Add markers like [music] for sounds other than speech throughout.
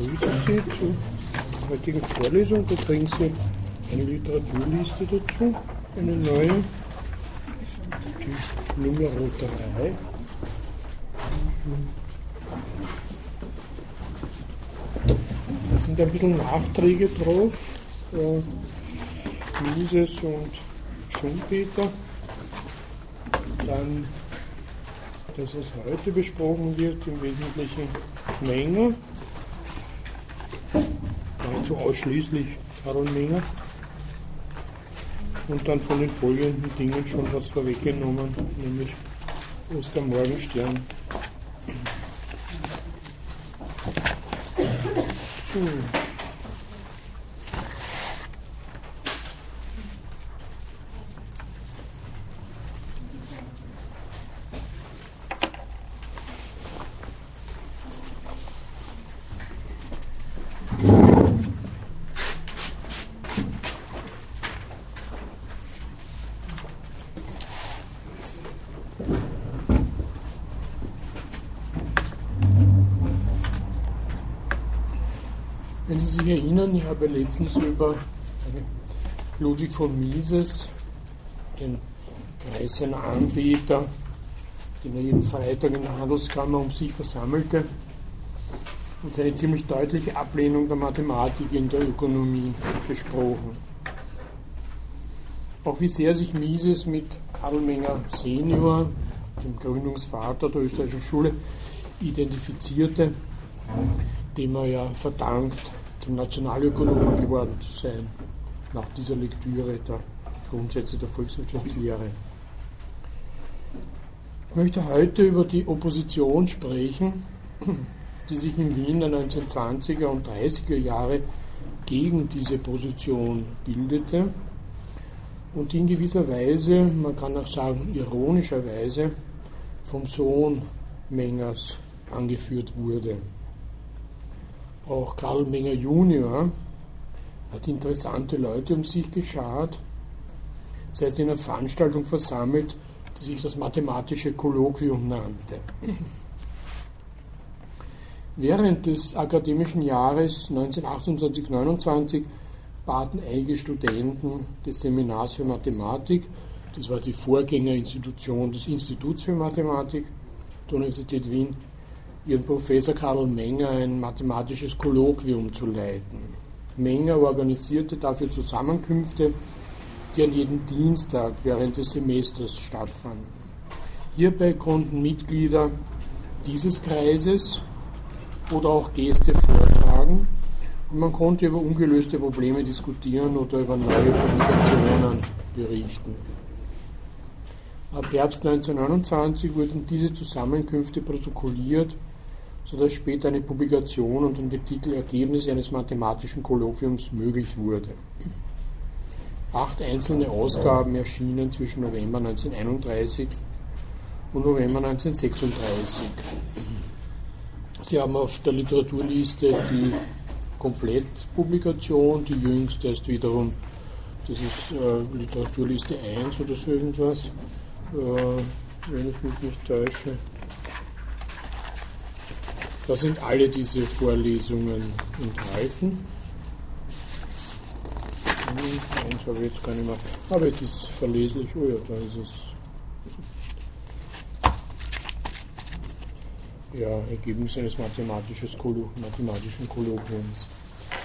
begrüße Sie zur heutigen Vorlesung. Da kriegen Sie eine Literaturliste dazu, eine neue, die Nummer 3. Da sind ein bisschen Nachträge drauf, Mises und Schumpeter. Dann das, was heute besprochen wird, im Wesentlichen Menger, nahezu ausschließlich Karl Menger. Und dann von den folgenden Dingen schon was vorweggenommen, nämlich Oskar Morgenstern. So. erinnern, ich habe letztens über Ludwig von Mises, den Kreisen Anbieter, den er jeden Freitag in der Handelskammer um sich versammelte, und seine ziemlich deutliche Ablehnung der Mathematik in der Ökonomie besprochen. Auch wie sehr sich Mises mit Karl Menger Senior, dem Gründungsvater der österreichischen Schule, identifizierte, dem er ja verdankt, zum Nationalökonomen geworden zu sein, nach dieser Lektüre der Grundsätze der Volkswirtschaftslehre. Ich möchte heute über die Opposition sprechen, die sich in Wien der 1920er und 30er Jahre gegen diese Position bildete und die in gewisser Weise, man kann auch sagen ironischerweise, vom Sohn Mengers angeführt wurde. Auch Karl Menger Junior hat interessante Leute um sich geschart, sei es in einer Veranstaltung versammelt, die sich das mathematische Kolloquium nannte. Während des akademischen Jahres 1928-29 baten einige Studenten des Seminars für Mathematik, das war die Vorgängerinstitution des Instituts für Mathematik der Universität Wien, ihren Professor Karl Menger ein mathematisches Kolloquium zu leiten. Menger organisierte dafür Zusammenkünfte, die an jedem Dienstag während des Semesters stattfanden. Hierbei konnten Mitglieder dieses Kreises oder auch Gäste vortragen und man konnte über ungelöste Probleme diskutieren oder über neue Publikationen berichten. Ab Herbst 1929 wurden diese Zusammenkünfte protokolliert sodass später eine Publikation unter dem Titel Ergebnisse eines mathematischen Kolloquiums möglich wurde. Acht einzelne Ausgaben erschienen zwischen November 1931 und November 1936. Sie haben auf der Literaturliste die Komplettpublikation, die jüngste ist wiederum, das ist äh, Literaturliste 1 oder so irgendwas, äh, wenn ich mich nicht täusche. Da sind alle diese Vorlesungen enthalten. Eins habe ich jetzt gar nicht mehr. Aber es ist verleslich. Oh ja, da ist es. Ja, Ergebnis eines mathematischen Kolloquiums.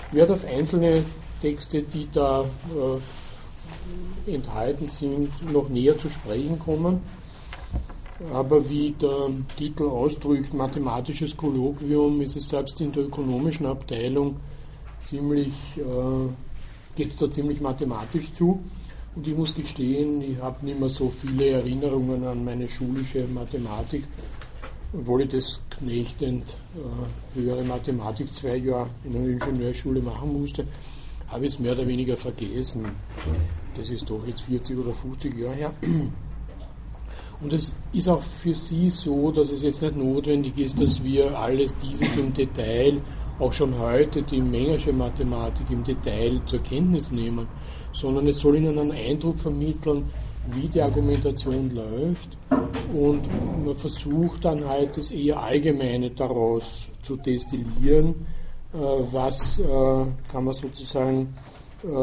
Ich werde auf einzelne Texte, die da äh, enthalten sind, noch näher zu sprechen kommen. Aber wie der Titel ausdrückt, mathematisches Kolloquium, ist es selbst in der ökonomischen Abteilung ziemlich, äh, geht es da ziemlich mathematisch zu. Und ich muss gestehen, ich habe nicht mehr so viele Erinnerungen an meine schulische Mathematik, obwohl ich das knechtend äh, höhere Mathematik zwei Jahre in einer Ingenieurschule machen musste, habe ich es mehr oder weniger vergessen. Das ist doch jetzt 40 oder 50 Jahre her. Und es ist auch für Sie so, dass es jetzt nicht notwendig ist, dass wir alles dieses im Detail, auch schon heute die Mengersche Mathematik im Detail zur Kenntnis nehmen, sondern es soll Ihnen einen Eindruck vermitteln, wie die Argumentation läuft und man versucht dann halt das eher Allgemeine daraus zu destillieren, was kann man sozusagen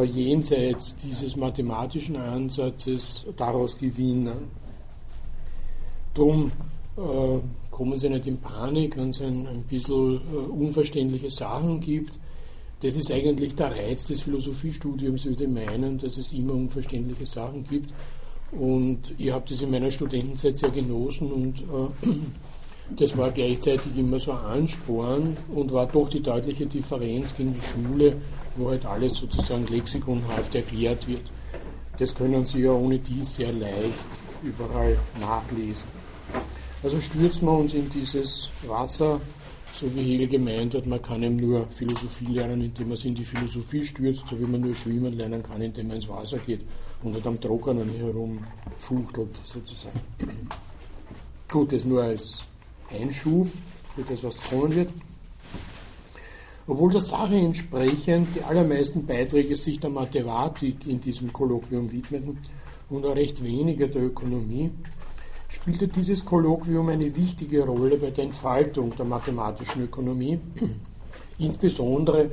jenseits dieses mathematischen Ansatzes daraus gewinnen. Drum kommen Sie nicht in Panik, wenn es ein, ein bisschen unverständliche Sachen gibt das ist eigentlich der Reiz des Philosophiestudiums, würde ich meinen, dass es immer unverständliche Sachen gibt. Und ich habe das in meiner Studentenzeit sehr genossen und äh, das war gleichzeitig immer so ein Ansporn und war doch die deutliche Differenz gegen die Schule, wo halt alles sozusagen lexikonhaft erklärt wird. Das können Sie ja ohne dies sehr leicht überall nachlesen. Also stürzen wir uns in dieses Wasser so wie Hegel gemeint hat, man kann eben nur Philosophie lernen, indem man sich in die Philosophie stürzt, so wie man nur schwimmen lernen kann, indem man ins Wasser geht und nicht am Trockenen herumfuchtelt, sozusagen. Gut, das nur als Einschub für das, was kommen wird. Obwohl der Sache entsprechend die allermeisten Beiträge sich der Mathematik in diesem Kolloquium widmeten und auch recht weniger der Ökonomie, spielte dieses Kolloquium eine wichtige Rolle bei der Entfaltung der mathematischen Ökonomie, [clears throat] insbesondere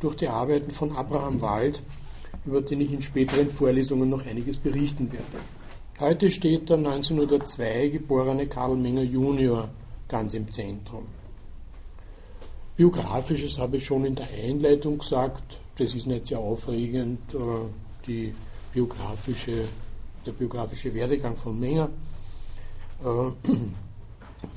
durch die Arbeiten von Abraham Wald, über den ich in späteren Vorlesungen noch einiges berichten werde. Heute steht der 1902 geborene Karl Menger Junior ganz im Zentrum. Biografisches habe ich schon in der Einleitung gesagt, das ist nicht sehr aufregend, äh, die biografische, der biografische Werdegang von Menger. Äh,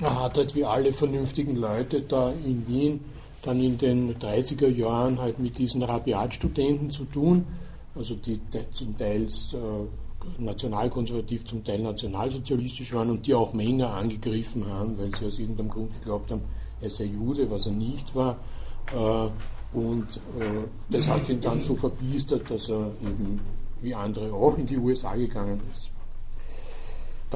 [clears throat] er hat halt wie alle vernünftigen Leute da in Wien dann in den 30er Jahren halt mit diesen Rabiatstudenten zu tun, also die zum Teil äh, nationalkonservativ, zum Teil nationalsozialistisch waren und die auch Menge angegriffen haben, weil sie aus irgendeinem Grund geglaubt haben, er sei Jude, was er nicht war. Äh, und das hat ihn dann so verbiestert, dass er eben wie andere auch in die USA gegangen ist.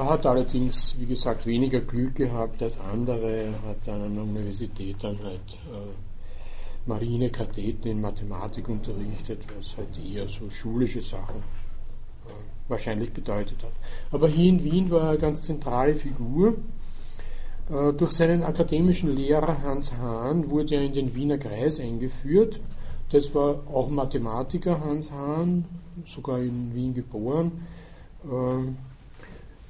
Da hat er allerdings, wie gesagt, weniger Glück gehabt als andere. Er hat an einer Universität dann halt äh, Marinekadetten in Mathematik unterrichtet, was halt eher so schulische Sachen äh, wahrscheinlich bedeutet hat. Aber hier in Wien war er eine ganz zentrale Figur. Äh, durch seinen akademischen Lehrer Hans Hahn wurde er in den Wiener Kreis eingeführt. Das war auch Mathematiker Hans Hahn, sogar in Wien geboren. Äh,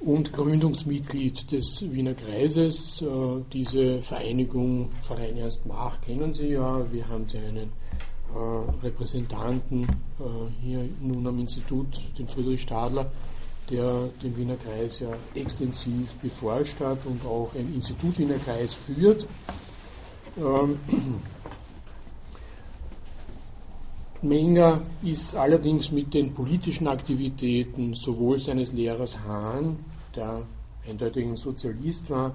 und Gründungsmitglied des Wiener Kreises. Äh, diese Vereinigung, Verein Ernst Mach, kennen Sie ja. Wir haben ja einen äh, Repräsentanten äh, hier nun am Institut, den Friedrich Stadler, der den Wiener Kreis ja extensiv beforscht hat und auch ein Institut Wiener Kreis führt. Ähm, [clears throat] Menger ist allerdings mit den politischen Aktivitäten sowohl seines Lehrers Hahn der eindeutig ein Sozialist war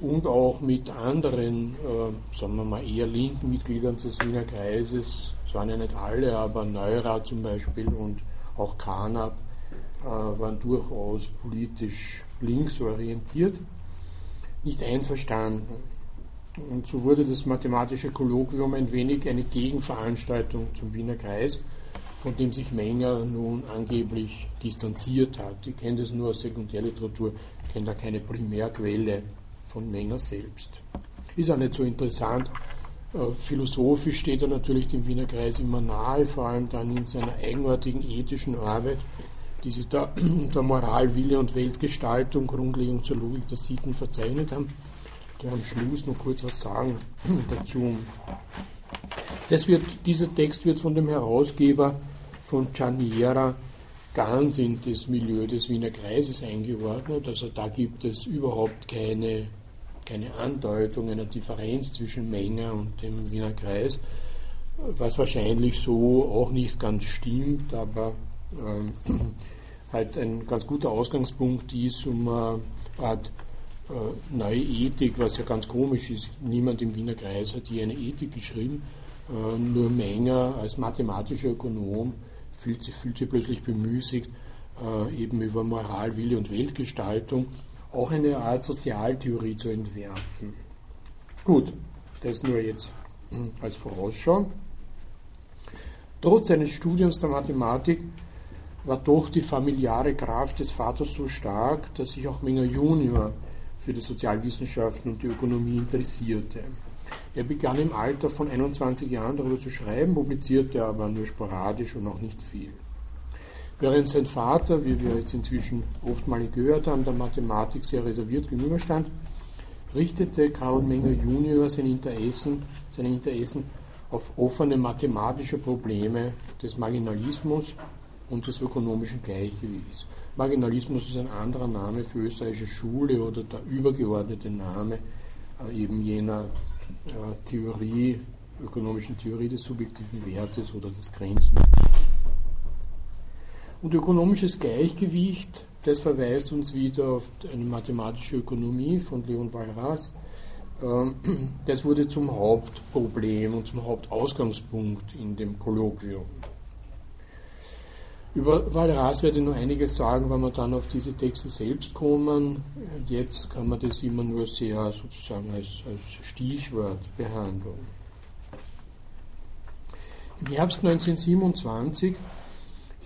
und auch mit anderen, äh, sagen wir mal, eher linken Mitgliedern des Wiener Kreises, es waren ja nicht alle, aber Neurath zum Beispiel und auch Kahnab äh, waren durchaus politisch links orientiert, nicht einverstanden. Und so wurde das mathematische Kolloquium ein wenig eine Gegenveranstaltung zum Wiener Kreis von dem sich Menger nun angeblich distanziert hat. Ich kenne das nur aus Sekundärliteratur, kenne da keine Primärquelle von Menger selbst. Ist auch nicht so interessant. Äh, philosophisch steht er natürlich dem Wiener Kreis immer nahe, vor allem dann in seiner eigenartigen ethischen Arbeit, die sie da [clears throat] unter Moral, Wille und Weltgestaltung, Grundlegung zur Logik der Sitten verzeichnet haben. Da am Schluss noch kurz was sagen [clears throat] dazu. Das wird, dieser Text wird von dem Herausgeber von Gianniera ganz in das Milieu des Wiener Kreises eingeordnet. Also da gibt es überhaupt keine, keine Andeutung einer Differenz zwischen Menger und dem Wiener Kreis, was wahrscheinlich so auch nicht ganz stimmt, aber ähm, [clears throat] halt ein ganz guter Ausgangspunkt ist, um eine Art äh, neue Ethik, was ja ganz komisch ist. Niemand im Wiener Kreis hat je eine Ethik geschrieben, äh, nur Menger als mathematischer Ökonom fühlt sich, fühlt sich plötzlich bemüßigt, äh, eben über Moral, Wille und Weltgestaltung auch eine Art Sozialtheorie zu entwerfen. Gut, das nur jetzt hm, als Vorausschau. Trotz seines Studiums der Mathematik war doch die familiäre Kraft des Vaters so stark, dass sich auch Menger Junior für die Sozialwissenschaften und die Ökonomie interessierte. Er begann im Alter von 21 Jahren darüber zu schreiben, publizierte aber nur sporadisch und auch nicht viel. Während sein Vater, wie wir jetzt inzwischen oftmals gehört haben, der Mathematik sehr reserviert gegenüberstand, richtete Karl Menger junior seine Interessen, seine Interessen auf offene mathematische Probleme des Marginalismus und des ökonomischen Gleichgewichts. Marginalismus ist ein anderer Name für österreichische Schule oder der übergeordnete Name äh, eben jener Theorie, ökonomischen Theorie des subjektiven Wertes oder des Grenznutzens. Und ökonomisches Gleichgewicht, das verweist uns wieder auf eine mathematische Ökonomie von Leon Walras. Ähm, das wurde zum Hauptproblem und zum Hauptausgangspunkt in dem Kolloquium. Über Walras werde ich nur einiges sagen, wenn wir dann auf diese Texte selbst kommen. Jetzt kann man das immer nur sehr sozusagen als, als Stichwort behandeln. Im Herbst 1927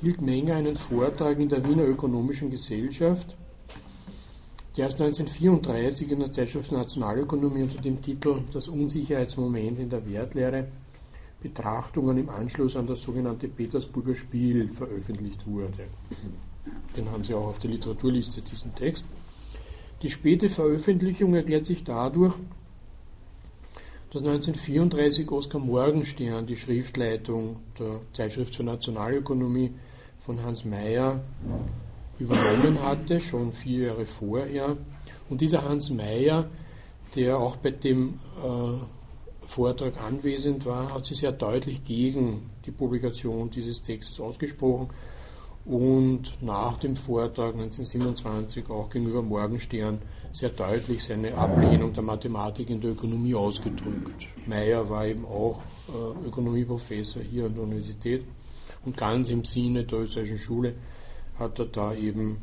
hielt Menger einen Vortrag in der Wiener Ökonomischen Gesellschaft, der erst 1934 in der Zeitschrift Nationalökonomie unter dem Titel Das Unsicherheitsmoment in der Wertlehre Betrachtungen im Anschluss an das sogenannte Petersburger Spiel veröffentlicht wurde. Den haben Sie auch auf der Literaturliste, diesen Text. Die späte Veröffentlichung erklärt sich dadurch, dass 1934 Oskar Morgenstern die Schriftleitung der Zeitschrift für Nationalökonomie von Hans Mayer übernommen hatte, schon vier Jahre vorher. Und dieser Hans Mayer, der auch bei dem äh, Vortrag anwesend war, hat sich sehr deutlich gegen die Publikation dieses Textes ausgesprochen und nach dem Vortrag 1927 auch gegenüber Morgenstern sehr deutlich seine Ablehnung der Mathematik in der Ökonomie ausgedrückt. Meyer war eben auch äh, Ökonomieprofessor hier an der Universität und ganz im Sinne der österreichischen Schule hat er da eben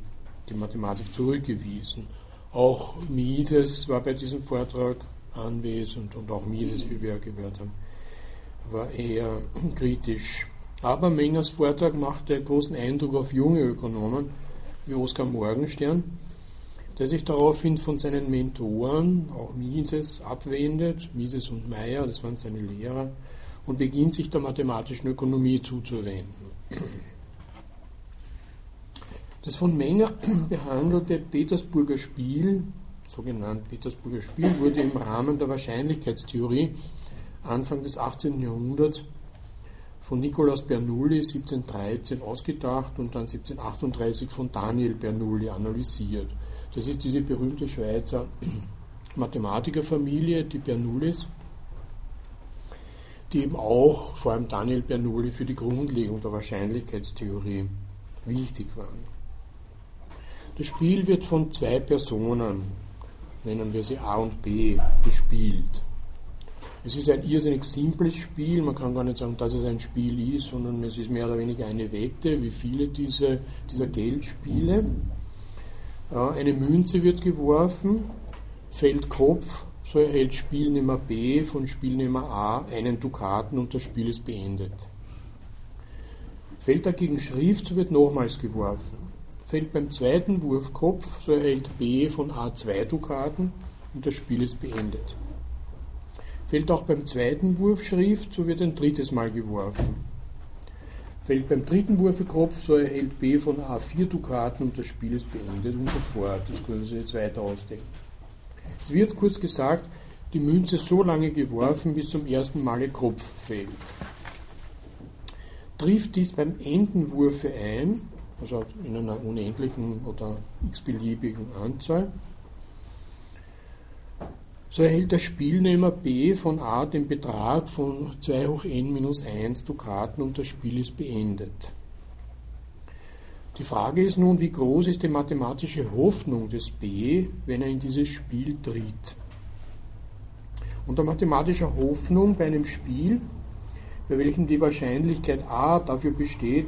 die Mathematik zurückgewiesen. Auch Mises war bei diesem Vortrag anwesend und auch Mises, wie wir gehört haben, war eher [clears throat] kritisch. Aber Mengers Vortrag machte großen Eindruck auf junge Ökonomen wie Oskar Morgenstern, der sich daraufhin von seinen Mentoren, auch Mises, abwendet, Mises und Meyer, das waren seine Lehrer, und beginnt sich der mathematischen Ökonomie zuzuwenden. Das von Menger [clears throat] behandelte Petersburger Spiel sogenannten Petersburger Spiel, wurde im Rahmen der Wahrscheinlichkeitstheorie Anfang des 18. Jahrhunderts von Nikolaus Bernoulli 1713 ausgedacht und dann 1738 von Daniel Bernoulli analysiert. Das ist diese berühmte Schweizer [clears throat] Mathematikerfamilie, die Bernoullis, die eben auch, vor allem Daniel Bernoulli, für die Grundlegung der Wahrscheinlichkeitstheorie wichtig waren. Das Spiel wird von zwei Personen nennen wir sie A und B, gespielt. Es ist ein irrsinnig simples Spiel, man kann gar nicht sagen, dass es ein Spiel ist, sondern es ist mehr oder weniger eine Wette, wie viele diese, dieser Geldspiele. Eine Münze wird geworfen, fällt Kopf, so erhält Spielnehmer B von Spielnehmer A einen Dukaten und das Spiel ist beendet. Fällt dagegen Schrift, so wird nochmals geworfen. Fällt beim zweiten Wurf Kopf, so erhält B von A zwei Dukaten und das Spiel ist beendet. Fällt auch beim zweiten Wurf Schrift, so wird ein drittes Mal geworfen. Fällt beim dritten Wurf Kopf, so erhält B von A vier Dukaten und das Spiel ist beendet und so fort. Das können Sie jetzt weiter ausdenken. Es wird kurz gesagt, die Münze so lange geworfen, bis zum ersten Male Kopf fällt. Trifft dies beim Endenwurfe ein, also in einer unendlichen oder x-beliebigen Anzahl. So erhält der Spielnehmer B von A den Betrag von 2 hoch n minus 1 Dukaten und das Spiel ist beendet. Die Frage ist nun, wie groß ist die mathematische Hoffnung des B, wenn er in dieses Spiel tritt? Unter mathematischer Hoffnung bei einem Spiel, bei welchem die Wahrscheinlichkeit A dafür besteht,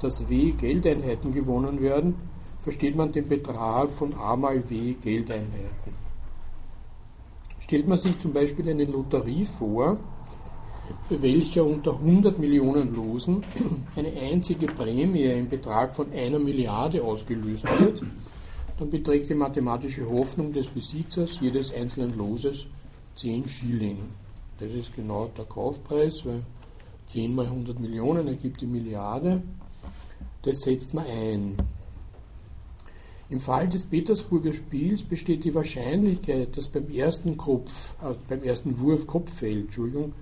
dass W Geldeinheiten gewonnen werden, versteht man den Betrag von A mal W Geldeinheiten. Stellt man sich zum Beispiel eine Lotterie vor, bei welcher unter 100 Millionen Losen [clears throat] eine einzige Prämie im Betrag von einer Milliarde ausgelöst wird, dann beträgt die mathematische Hoffnung des Besitzers jedes einzelnen Loses 10 Schilling. Das ist genau der Kaufpreis, weil 10 mal 100 Millionen ergibt die Milliarde. Das setzt man ein. Im Fall des Petersburger Spiels besteht die Wahrscheinlichkeit, dass beim ersten Kopf, äh, beim ersten Wurf Kopf fällt, Entschuldigung,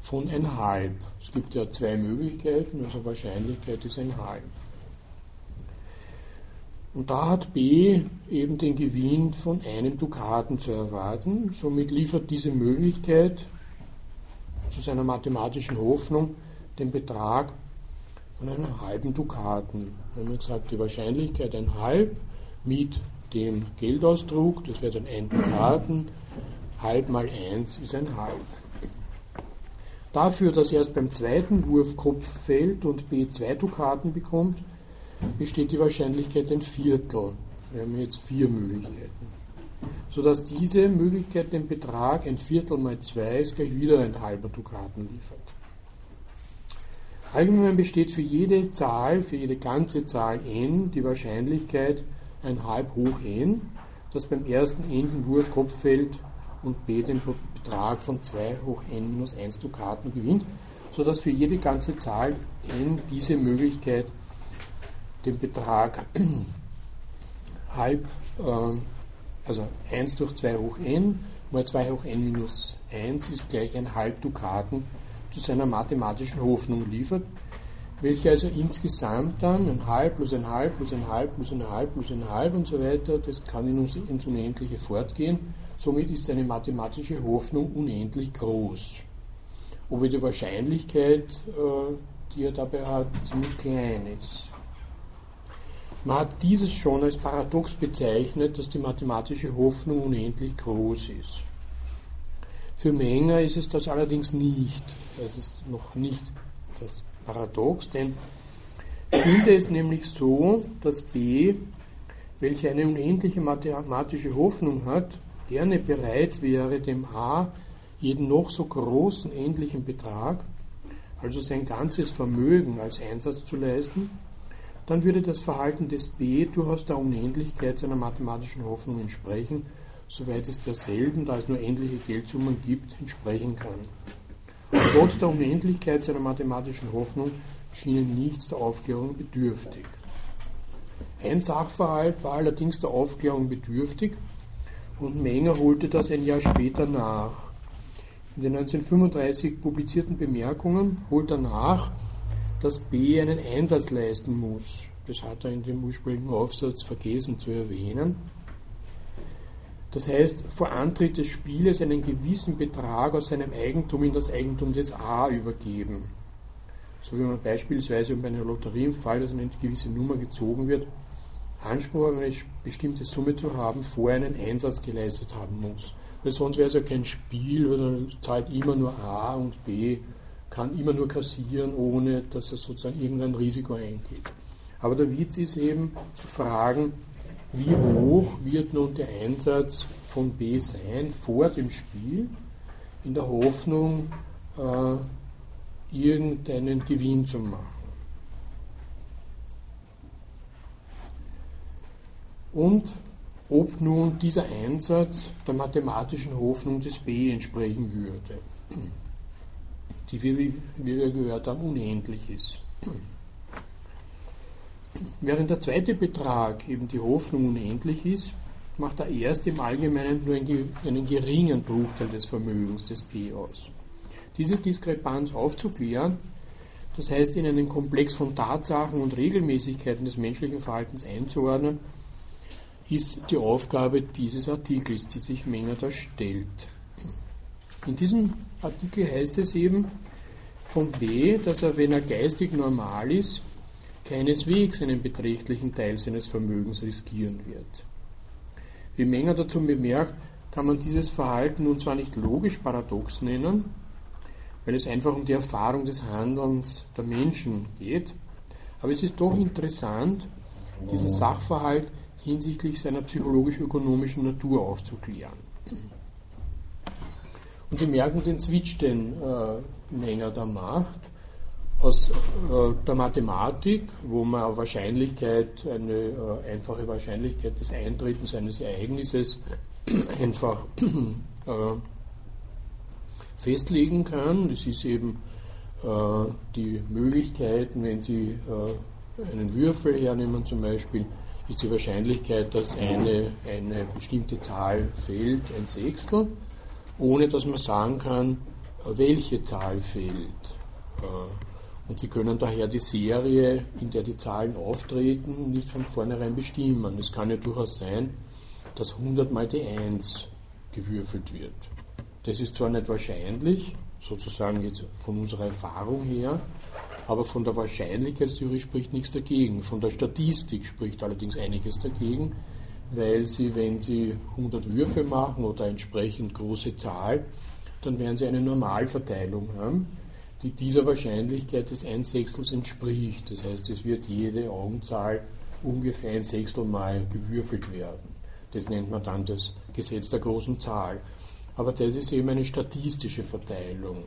von ein halb. Es gibt ja zwei Möglichkeiten, also Wahrscheinlichkeit ist ein halb. Und da hat B eben den Gewinn von einem Dukaten zu erwarten. Somit liefert diese Möglichkeit zu seiner mathematischen Hoffnung den Betrag von einem halben Dukaten. Wir haben gesagt, die Wahrscheinlichkeit ein halb mit dem Geldausdruck, das wäre dann ein Dukaten, halb mal eins ist ein halb. Dafür, dass erst beim zweiten Wurf Kopf fällt und B zwei Dukaten bekommt, besteht die Wahrscheinlichkeit ein Viertel. Wir haben jetzt vier Möglichkeiten. Sodass diese Möglichkeit den Betrag ein Viertel mal zwei ist gleich wieder ein halber Dukaten liefert. Allgemein besteht für jede Zahl, für jede ganze Zahl n die Wahrscheinlichkeit ein halb hoch n, dass beim ersten n den Wurf Kopf fällt und b den Betrag von 2 hoch n minus 1 Dukaten gewinnt, sodass für jede ganze Zahl n diese Möglichkeit den Betrag [clears throat] halb, äh, also 1 durch 2 hoch n mal 2 hoch n minus 1 ist gleich ein halb Dukaten zu seiner mathematischen Hoffnung liefert, welche also insgesamt dann ein halb plus ein halb plus ein halb plus ein halb plus ein halb und so weiter, das kann ins Unendliche fortgehen. Somit ist seine mathematische Hoffnung unendlich groß. Obwohl die Wahrscheinlichkeit, äh, die er dabei hat, ziemlich klein ist. Man hat dieses schon als paradox bezeichnet, dass die mathematische Hoffnung unendlich groß ist. Für Menger ist es das allerdings nicht. Das ist noch nicht das Paradox, denn stünde es nämlich so, dass B, welche eine unendliche mathematische Hoffnung hat, gerne bereit wäre, dem A jeden noch so großen endlichen Betrag, also sein ganzes Vermögen als Einsatz zu leisten, dann würde das Verhalten des B durchaus der Unendlichkeit seiner mathematischen Hoffnung entsprechen, soweit es derselben, da es nur endliche Geldsummen gibt, entsprechen kann. Trotz der Unendlichkeit seiner mathematischen Hoffnung schien nichts der Aufklärung bedürftig. Ein Sachverhalt war allerdings der Aufklärung bedürftig und Menger holte das ein Jahr später nach. In den 1935 publizierten Bemerkungen holt er nach, dass B einen Einsatz leisten muss. Das hat er in dem ursprünglichen Aufsatz vergessen zu erwähnen. Das heißt, vor Antritt des Spieles einen gewissen Betrag aus seinem Eigentum in das Eigentum des A übergeben. So wie man beispielsweise bei einer Lotterie im Fall, dass eine gewisse Nummer gezogen wird, Anspruch auf eine bestimmte Summe zu haben, vorher einen Einsatz geleistet haben muss. Weil sonst wäre es ja kein Spiel, weil dann zahlt immer nur A und B kann immer nur kassieren, ohne dass er sozusagen irgendein Risiko eingeht. Aber der Witz ist eben zu fragen, wie hoch wird nun der Einsatz von B sein vor dem Spiel, in der Hoffnung, äh, irgendeinen Gewinn zu machen. Und ob nun dieser Einsatz der mathematischen Hoffnung des B entsprechen würde die, wie wir gehört haben, unendlich ist. Während der zweite Betrag, eben die Hoffnung, unendlich ist, macht der erste im Allgemeinen nur einen geringen Bruchteil des Vermögens des P aus. Diese Diskrepanz aufzuklären, das heißt in einen Komplex von Tatsachen und Regelmäßigkeiten des menschlichen Verhaltens einzuordnen, ist die Aufgabe dieses Artikels, die sich Menger da stellt. In diesem Artikel heißt es eben von B, dass er, wenn er geistig normal ist, keineswegs einen beträchtlichen Teil seines Vermögens riskieren wird. Wie Menger dazu bemerkt, kann man dieses Verhalten nun zwar nicht logisch paradox nennen, weil es einfach um die Erfahrung des Handelns der Menschen geht, aber es ist doch interessant, diesen Sachverhalt hinsichtlich seiner psychologisch-ökonomischen Natur aufzuklären. Und Sie merken den Switch, den äh, Menger da macht, aus äh, der Mathematik, wo man Wahrscheinlichkeit, eine äh, einfache Wahrscheinlichkeit des Eintretens eines Ereignisses [coughs] einfach äh, festlegen kann. Das ist eben die Möglichkeiten, wenn Sie einen Würfel hernehmen zum Beispiel, ist die Wahrscheinlichkeit, dass eine, eine bestimmte Zahl fehlt, ein Sechstel, ohne dass man sagen kann, welche Zahl fehlt. Und Sie können daher die Serie, in der die Zahlen auftreten, nicht von vornherein bestimmen. Es kann ja durchaus sein, dass 100 mal die 1 gewürfelt wird. Das ist zwar nicht wahrscheinlich, sozusagen jetzt von unserer Erfahrung her, aber von der Wahrscheinlichkeitstheorie spricht nichts dagegen. Von der Statistik spricht allerdings einiges dagegen, weil Sie, wenn Sie 100 Würfe machen oder entsprechend große Zahl, dann werden Sie eine Normalverteilung haben die dieser Wahrscheinlichkeit des 1 Sechstels entspricht. Das heißt, es wird jede Augenzahl ungefähr ein Sechstel mal gewürfelt werden. Das nennt man dann das Gesetz der großen Zahl. Aber das ist eben eine statistische Verteilung.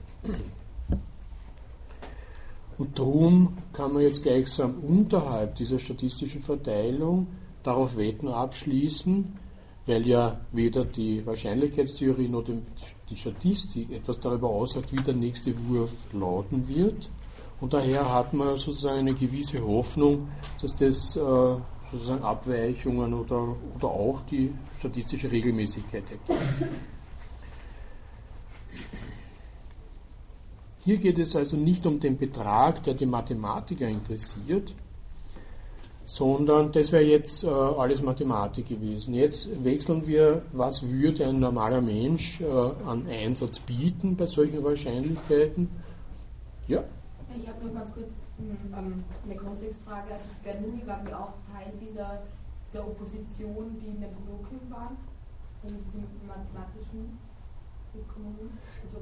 Und darum kann man jetzt gleichsam unterhalb dieser statistischen Verteilung darauf Wetten abschließen, weil ja weder die Wahrscheinlichkeitstheorie noch die Statistik etwas darüber aussagt, wie der nächste Wurf lauten wird. Und daher hat man sozusagen eine gewisse Hoffnung, dass das äh, sozusagen Abweichungen oder, oder auch die statistische Regelmäßigkeit ergibt. Hier geht es also nicht um den Betrag, der die Mathematiker interessiert, sondern das wäre jetzt äh, alles Mathematik gewesen. Jetzt wechseln wir, was würde ein normaler Mensch äh, an Einsatz bieten bei solchen Wahrscheinlichkeiten. Ja? Ich habe noch ganz kurz ähm, eine Kontextfrage. Also Bernoulli war mir auch Teil dieser, dieser Opposition, die in dem Kolloquium war, in diesem mathematischen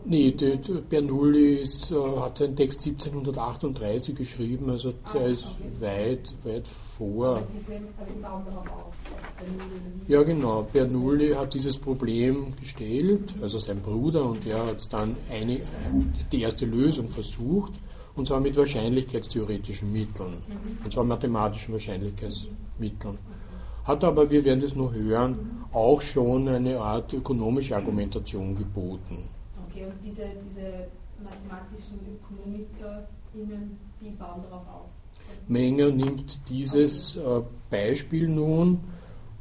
nee, der, der Bernoulli ist, äh, hat seinen Text 1738 geschrieben, also ah, der ist weit, weit vor. Ja, genau. Bernoulli hat dieses Problem gestellt, also sein Bruder, und er hat dann eine, die erste Lösung versucht, und zwar mit wahrscheinlichkeitstheoretischen Mitteln, mhm. und zwar mathematischen Wahrscheinlichkeitsmitteln hat aber, wir werden das noch hören, auch schon eine Art ökonomische Argumentation geboten. Okay, und diese, diese mathematischen ÖkonomikerInnen, die bauen darauf auf? Menger nimmt dieses äh, Beispiel nun,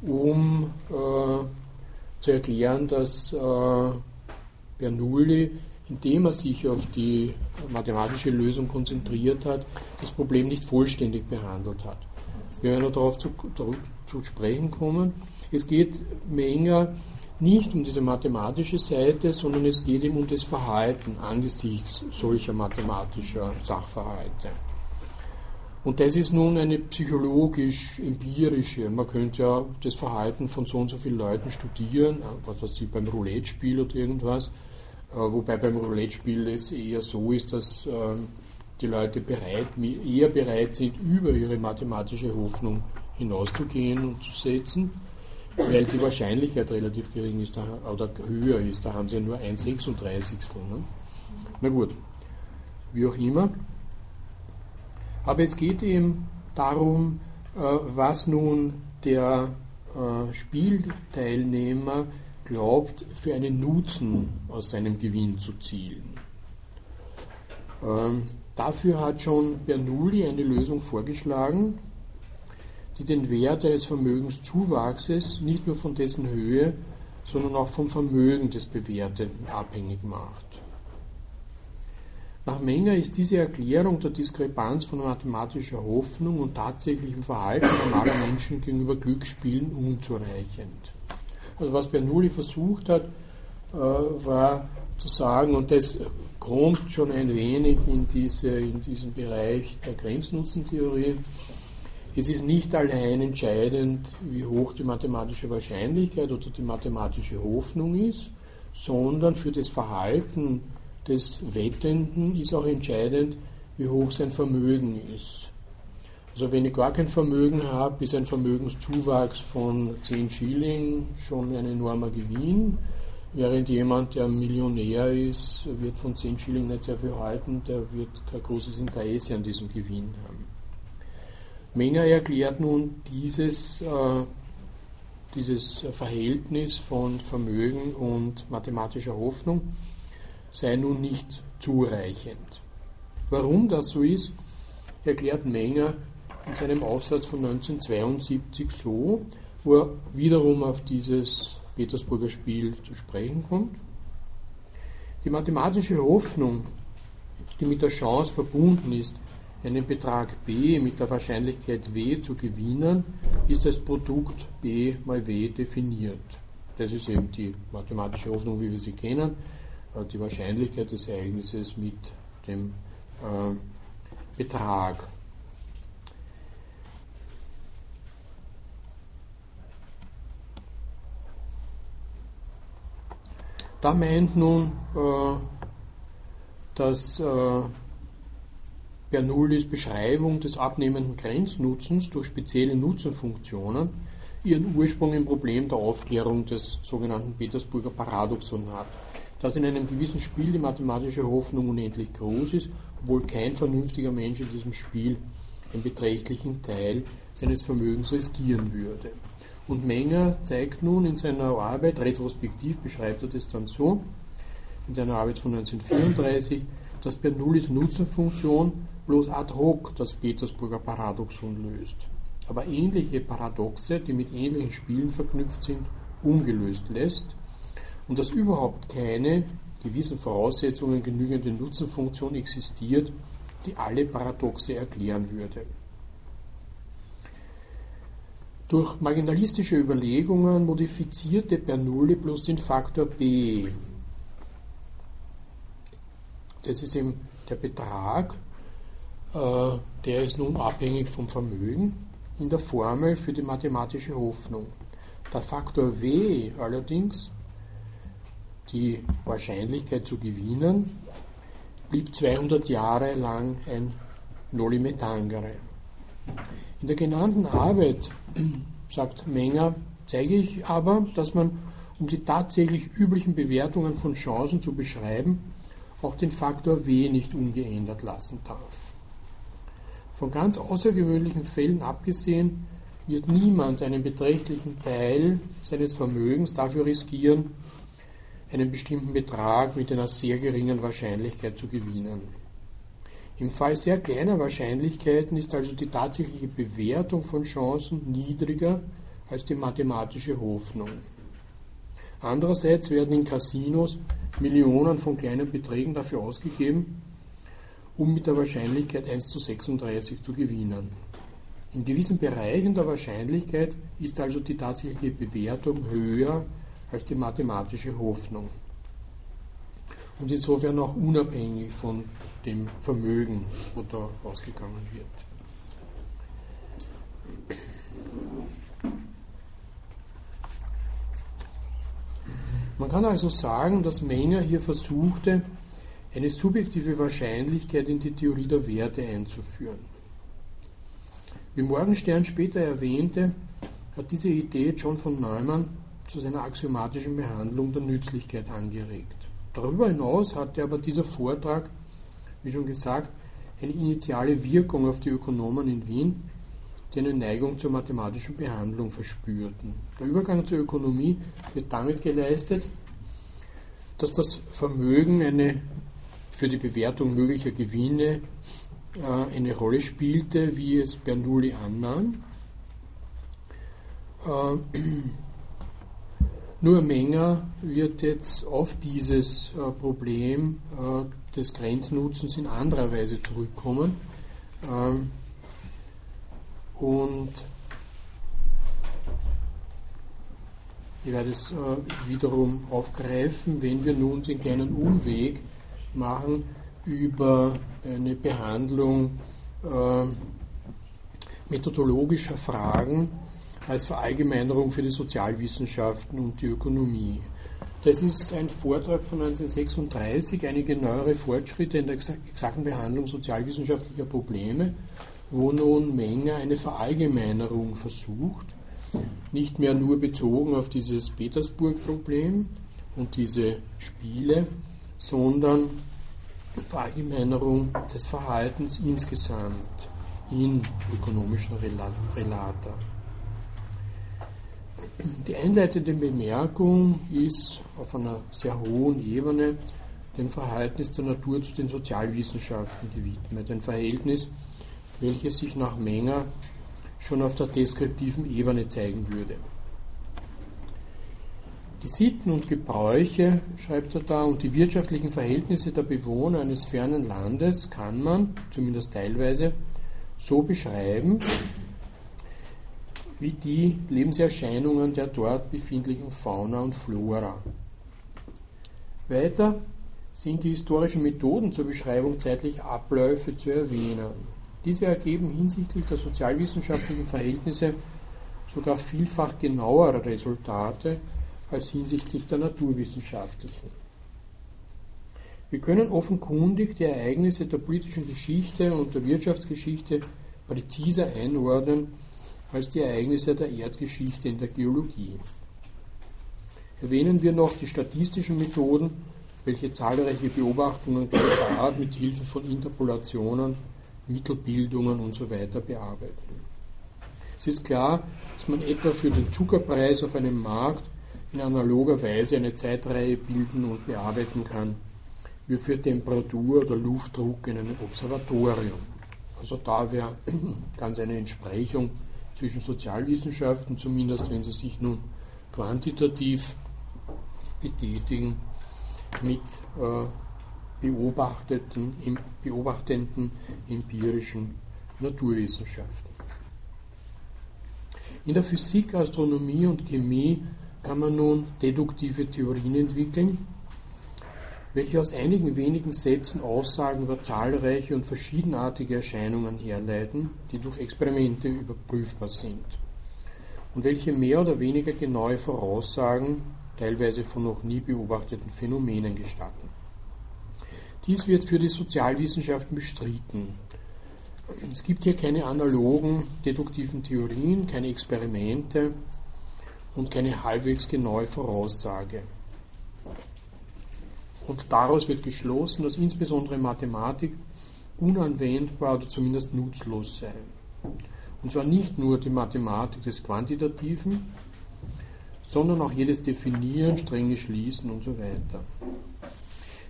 um äh, zu erklären, dass äh, Bernoulli, indem er sich auf die mathematische Lösung konzentriert hat, das Problem nicht vollständig behandelt hat. Wir werden darauf zu, zu sprechen kommen. Es geht Menger nicht um diese mathematische Seite, sondern es geht ihm um das Verhalten angesichts solcher mathematischer Sachverhalte. Und das ist nun eine psychologisch-empirische. Man könnte ja das Verhalten von so und so vielen Leuten studieren, was weiß ich, beim Roulette-Spiel oder irgendwas. Äh, wobei beim Roulette-Spiel es eher so ist, dass ähm, die Leute bereit, eher bereit sind, über ihre mathematische Hoffnung hinauszugehen und zu setzen, weil die Wahrscheinlichkeit relativ gering ist oder höher ist. Da haben sie ja nur ein 36. Ne? Na gut, wie auch immer. Aber es geht eben darum, äh, was nun der äh, Spielteilnehmer glaubt, für einen Nutzen aus seinem Gewinn zu zielen. Ähm, dafür hat schon Bernoulli eine Lösung vorgeschlagen, die den Wert eines Vermögenszuwachses nicht nur von dessen Höhe, sondern auch vom Vermögen des Bewertenden abhängig macht. Nach Menger ist diese Erklärung der Diskrepanz von mathematischer Hoffnung und tatsächlichem Verhalten normaler Menschen gegenüber Glücksspielen unzureichend. Also was Bernoulli versucht hat, äh, war zu sagen, und das kommt schon ein wenig in, diese, in diesen Bereich der Grenznutzentheorie, es ist nicht allein entscheidend, wie hoch die mathematische Wahrscheinlichkeit oder die mathematische Hoffnung ist, sondern für das Verhalten des Wettenden ist auch entscheidend, wie hoch sein Vermögen ist. Also wenn ich gar kein Vermögen habe, ist ein Vermögenszuwachs von 10 Schilling schon ein enormer Gewinn, während jemand, der Millionär ist, wird von 10 Schilling nicht sehr viel halten, der wird kein großes Interesse an diesem Gewinn haben. Menger erklärt nun dieses, äh, dieses Verhältnis von Vermögen und mathematischer Hoffnung sei nun nicht zureichend. Warum das so ist, erklärt Menger in seinem Aufsatz von 1972 so, wo er wiederum auf dieses Petersburger Spiel zu sprechen kommt. Die mathematische Hoffnung, die mit der Chance verbunden ist, einen Betrag b mit der Wahrscheinlichkeit w zu gewinnen, ist als Produkt b mal w definiert. Das ist eben die mathematische Hoffnung, wie wir sie kennen, äh, die Wahrscheinlichkeit des Ereignisses mit dem äh, Betrag. Da meint nun, äh, dass äh, Bernoullis Beschreibung des abnehmenden Grenznutzens durch spezielle Nutzenfunktionen ihren Ursprung im Problem der Aufklärung des sogenannten Petersburger Paradoxon hat. Dass in einem gewissen Spiel die mathematische Hoffnung unendlich groß ist, obwohl kein vernünftiger Mensch in diesem Spiel einen beträchtlichen Teil seines Vermögens riskieren würde. Und Menger zeigt nun in seiner Arbeit, retrospektiv beschreibt er das dann so, in seiner Arbeit von 1934, dass Bernoullis Nutzenfunktion bloß ad hoc das Petersburger Paradoxon löst, aber ähnliche Paradoxe, die mit ähnlichen Spielen verknüpft sind, ungelöst lässt und dass überhaupt keine gewissen Voraussetzungen genügende Nutzenfunktion existiert, die alle Paradoxe erklären würde. Durch marginalistische Überlegungen modifizierte Bernoulli bloß den Faktor b. Das ist eben der Betrag, äh, der ist nun abhängig vom Vermögen in der Formel für die mathematische Hoffnung. Der Faktor W allerdings, die Wahrscheinlichkeit zu gewinnen, blieb 200 Jahre lang ein Noli tangere. In der genannten Arbeit, [clears throat] sagt Menger, zeige ich aber, dass man, um die tatsächlich üblichen Bewertungen von Chancen zu beschreiben, auch den Faktor W nicht ungeändert lassen darf. Von ganz außergewöhnlichen Fällen abgesehen, wird niemand einen beträchtlichen Teil seines Vermögens dafür riskieren, einen bestimmten Betrag mit einer sehr geringen Wahrscheinlichkeit zu gewinnen. Im Fall sehr kleiner Wahrscheinlichkeiten ist also die tatsächliche Bewertung von Chancen niedriger als die mathematische Hoffnung. Andererseits werden in Casinos Millionen von kleinen Beträgen dafür ausgegeben, um mit der Wahrscheinlichkeit 1 zu 36 zu gewinnen. In gewissen Bereichen der Wahrscheinlichkeit ist also die tatsächliche Bewertung höher als die mathematische Hoffnung. Und insofern auch unabhängig von dem Vermögen, wo da ausgegangen wird. Man kann also sagen, dass Menger hier versuchte, eine subjektive Wahrscheinlichkeit in die Theorie der Werte einzuführen. Wie Morgenstern später erwähnte, hat diese Idee John von Neumann zu seiner axiomatischen Behandlung der Nützlichkeit angeregt. Darüber hinaus hatte aber dieser Vortrag, wie schon gesagt, eine initiale Wirkung auf die Ökonomen in Wien, die eine Neigung zur mathematischen Behandlung verspürten. Der Übergang zur Ökonomie wird damit geleistet, dass das Vermögen eine für die Bewertung möglicher Gewinne äh, eine Rolle spielte, wie es Bernoulli annahm. Äh, [clears throat] nur Menger wird jetzt auf dieses äh, Problem äh, des Grenznutzens in anderer Weise zurückkommen. Ähm, und ich werde es äh, wiederum aufgreifen, wenn wir nun den kleinen Umweg machen über eine Behandlung äh, methodologischer Fragen als Verallgemeinerung für die Sozialwissenschaften und die Ökonomie. Das ist ein Vortrag von 1936, einige neuere Fortschritte in der exakten Behandlung sozialwissenschaftlicher Probleme, wo nun Menger eine Verallgemeinerung versucht, nicht mehr nur bezogen auf dieses Petersburg-Problem und diese Spiele, sondern Verallgemeinerung des Verhaltens insgesamt in ökonomischen Relata. Die einleitende Bemerkung ist auf einer sehr hohen Ebene dem Verhältnis der Natur zu den Sozialwissenschaften gewidmet. Ein Verhältnis, welches sich nach Menger schon auf der deskriptiven Ebene zeigen würde. Die Sitten und Gebräuche, schreibt er da, und die wirtschaftlichen Verhältnisse der Bewohner eines fernen Landes kann man, zumindest teilweise, so beschreiben, wie die Lebenserscheinungen der dort befindlichen Fauna und Flora. Weiter sind die historischen Methoden zur Beschreibung zeitlicher Abläufe zu erwähnen. Diese ergeben hinsichtlich der sozialwissenschaftlichen Verhältnisse sogar vielfach genauere Resultate als hinsichtlich der naturwissenschaftlichen. Wir können offenkundig die Ereignisse der politischen Geschichte und der Wirtschaftsgeschichte präziser einordnen als die Ereignisse der Erdgeschichte in der Geologie. Erwähnen wir noch die statistischen Methoden, welche zahlreiche Beobachtungen gleicher Art mit Hilfe von Interpolationen, Mittelbildungen usw. So bearbeiten. Es ist klar, dass man etwa für den Zuckerpreis auf einem Markt in analoger Weise eine Zeitreihe bilden und bearbeiten kann, wie für Temperatur oder Luftdruck in einem Observatorium. Also da wäre [clears throat] ganz eine Entsprechung zwischen Sozialwissenschaften, zumindest wenn sie sich nun quantitativ betätigen, mit äh, beobachteten, beobachtenden empirischen Naturwissenschaften. In der Physik, Astronomie und Chemie kann man nun deduktive Theorien entwickeln, welche aus einigen wenigen Sätzen Aussagen über zahlreiche und verschiedenartige Erscheinungen herleiten, die durch Experimente überprüfbar sind und welche mehr oder weniger genaue Voraussagen, teilweise von noch nie beobachteten Phänomenen gestatten. Dies wird für die Sozialwissenschaften bestritten. Es gibt hier keine analogen deduktiven Theorien, keine Experimente, und keine halbwegs genaue Voraussage. Und daraus wird geschlossen, dass insbesondere Mathematik unanwendbar oder zumindest nutzlos sei. Und zwar nicht nur die Mathematik des Quantitativen, sondern auch jedes Definieren, strenge Schließen und so weiter.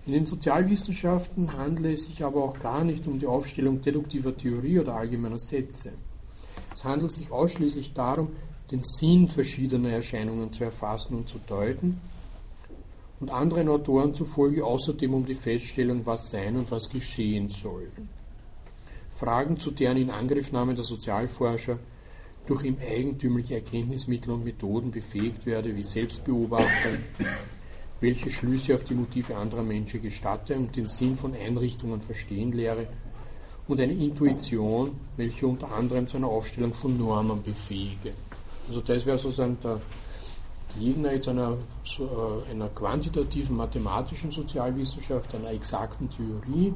In den Sozialwissenschaften handle es sich aber auch gar nicht um die Aufstellung deduktiver Theorie oder allgemeiner Sätze. Es handelt sich ausschließlich darum, den Sinn verschiedener Erscheinungen zu erfassen und zu deuten und anderen Autoren zufolge außerdem um die Feststellung, was sein und was geschehen soll. Fragen, zu deren Inangriffnahme der Sozialforscher durch ihm eigentümliche Erkenntnismittel und Methoden befähigt werde, wie Selbstbeobachtung, welche Schlüsse auf die Motive anderer Menschen gestatte und den Sinn von Einrichtungen verstehen lehre und eine Intuition, welche unter anderem zu einer Aufstellung von Normen befähige. Also das wäre sozusagen der Gegner jetzt einer, so, äh, einer quantitativen mathematischen Sozialwissenschaft, einer exakten Theorie,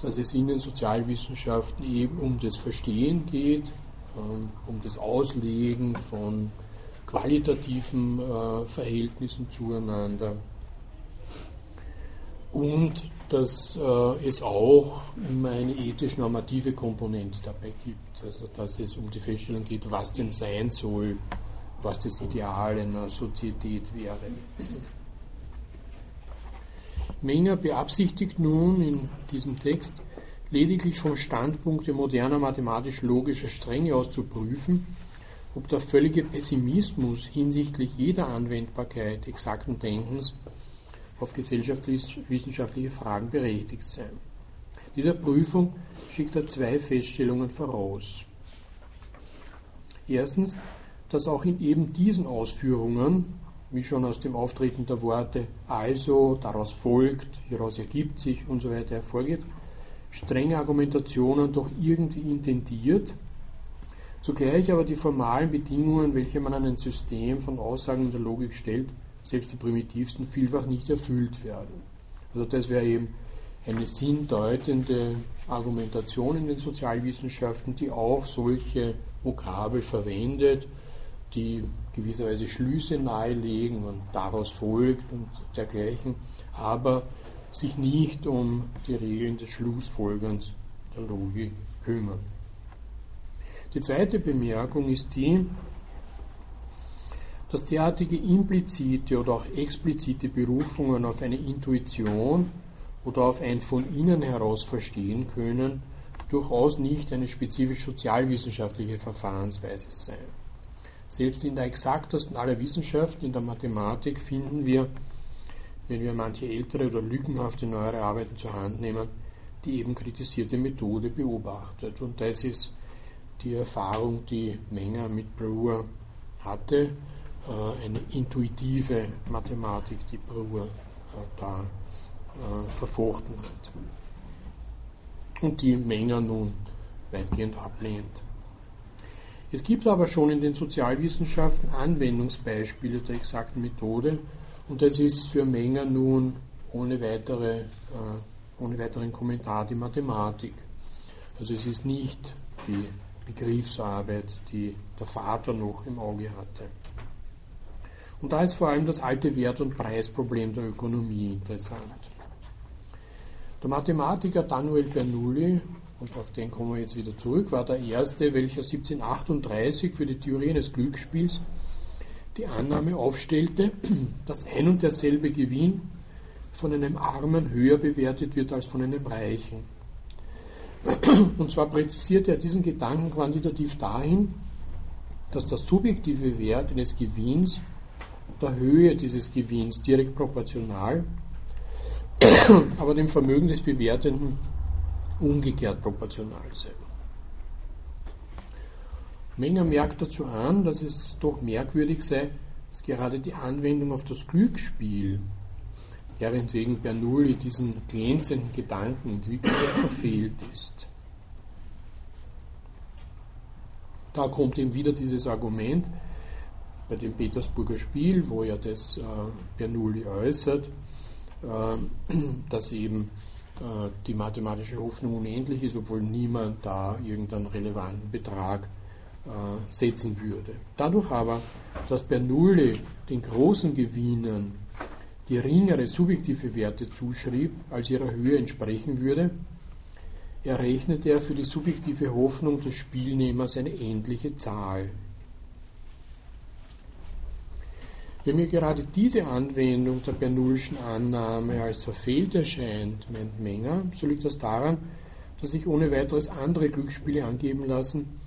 dass es in den Sozialwissenschaften eben um das Verstehen geht, ähm, um das Auslegen von qualitativen äh, Verhältnissen zueinander und dass äh, es auch eine ethisch-normative Komponente dabei gibt. Also dass es um die Feststellung geht, was denn sein soll, was das Ideal einer Sozietät wäre. Menger beabsichtigt nun in diesem Text lediglich vom Standpunkt der moderner mathematisch-logischer Strenge aus zu prüfen, ob der völlige Pessimismus hinsichtlich jeder Anwendbarkeit exakten Denkens auf gesellschaftswissenschaftliche Fragen berechtigt sei. Dieser Prüfung schickt er zwei Feststellungen voraus. Erstens, dass auch in eben diesen Ausführungen, wie schon aus dem Auftreten der Worte also, daraus folgt, hieraus ergibt sich und so weiter hervorgeht, strenge Argumentationen doch irgendwie intendiert, zugleich aber die formalen Bedingungen, welche man an ein System von Aussagen der Logik stellt, selbst die primitivsten, vielfach nicht erfüllt werden. Also das wäre eben eine sinndeutende Argumentation in den Sozialwissenschaften, die auch solche Vokabel verwendet, die gewisserweise Schlüsse nahelegen und daraus folgt und dergleichen, aber sich nicht um die Regeln des Schlussfolgerns der Logik kümmern. Die zweite Bemerkung ist die, dass derartige implizite oder auch explizite Berufungen auf eine Intuition oder auf ein von innen heraus verstehen können, durchaus nicht eine spezifisch sozialwissenschaftliche Verfahrensweise sein. Selbst in der exaktesten aller Wissenschaften, in der Mathematik, finden wir, wenn wir manche ältere oder lückenhafte neuere Arbeiten zur Hand nehmen, die eben kritisierte Methode beobachtet. Und das ist die Erfahrung, die Menger mit Brewer hatte, eine intuitive Mathematik, die Brewer äh, da äh, verfochten hat. Und die Menger nun weitgehend ablehnt. Es gibt aber schon in den Sozialwissenschaften Anwendungsbeispiele der exakten Methode und das ist für Menger nun ohne, weitere, äh, ohne weiteren Kommentar die Mathematik. Also es ist nicht die Begriffsarbeit, die der Vater noch im Auge hatte. Und da ist vor allem das alte Wert- und Preisproblem der Ökonomie interessant. Der Mathematiker Daniel Bernoulli, und auf den kommen wir jetzt wieder zurück, war der erste, welcher 1738 für die Theorie eines Glücksspiels die Annahme aufstellte, dass ein und derselbe Gewinn von einem Armen höher bewertet wird als von einem Reichen. Und zwar präzisierte er diesen Gedanken quantitativ dahin, dass der subjektive Wert eines Gewinns der Höhe dieses Gewinns direkt proportional, [clears throat] aber dem Vermögen des Bewertenden umgekehrt proportional sei. Menger merkt dazu an, dass es doch merkwürdig sei, dass gerade die Anwendung auf das Glücksspiel, deren wegen Bernoulli diesen glänzenden Gedanken entwickelt verfehlt ist. Da kommt eben wieder dieses Argument, bei dem Petersburger Spiel, wo ja das äh, Bernoulli äußert, äh, [clears throat] dass eben äh, die mathematische Hoffnung unendlich ist, obwohl niemand da irgendeinen relevanten Betrag äh, setzen würde. Dadurch aber, dass Bernoulli den großen Gewinnern geringere subjektive Werte zuschrieb, als ihrer Höhe entsprechen würde, errechnete er für die subjektive Hoffnung des Spielnehmers eine endliche Zahl. Wenn mir gerade diese Anwendung der Bernoullichen Annahme als verfehlt erscheint, meint Menger, so liegt das daran, dass sich ohne weiteres andere Glücksspiele angeben lassen,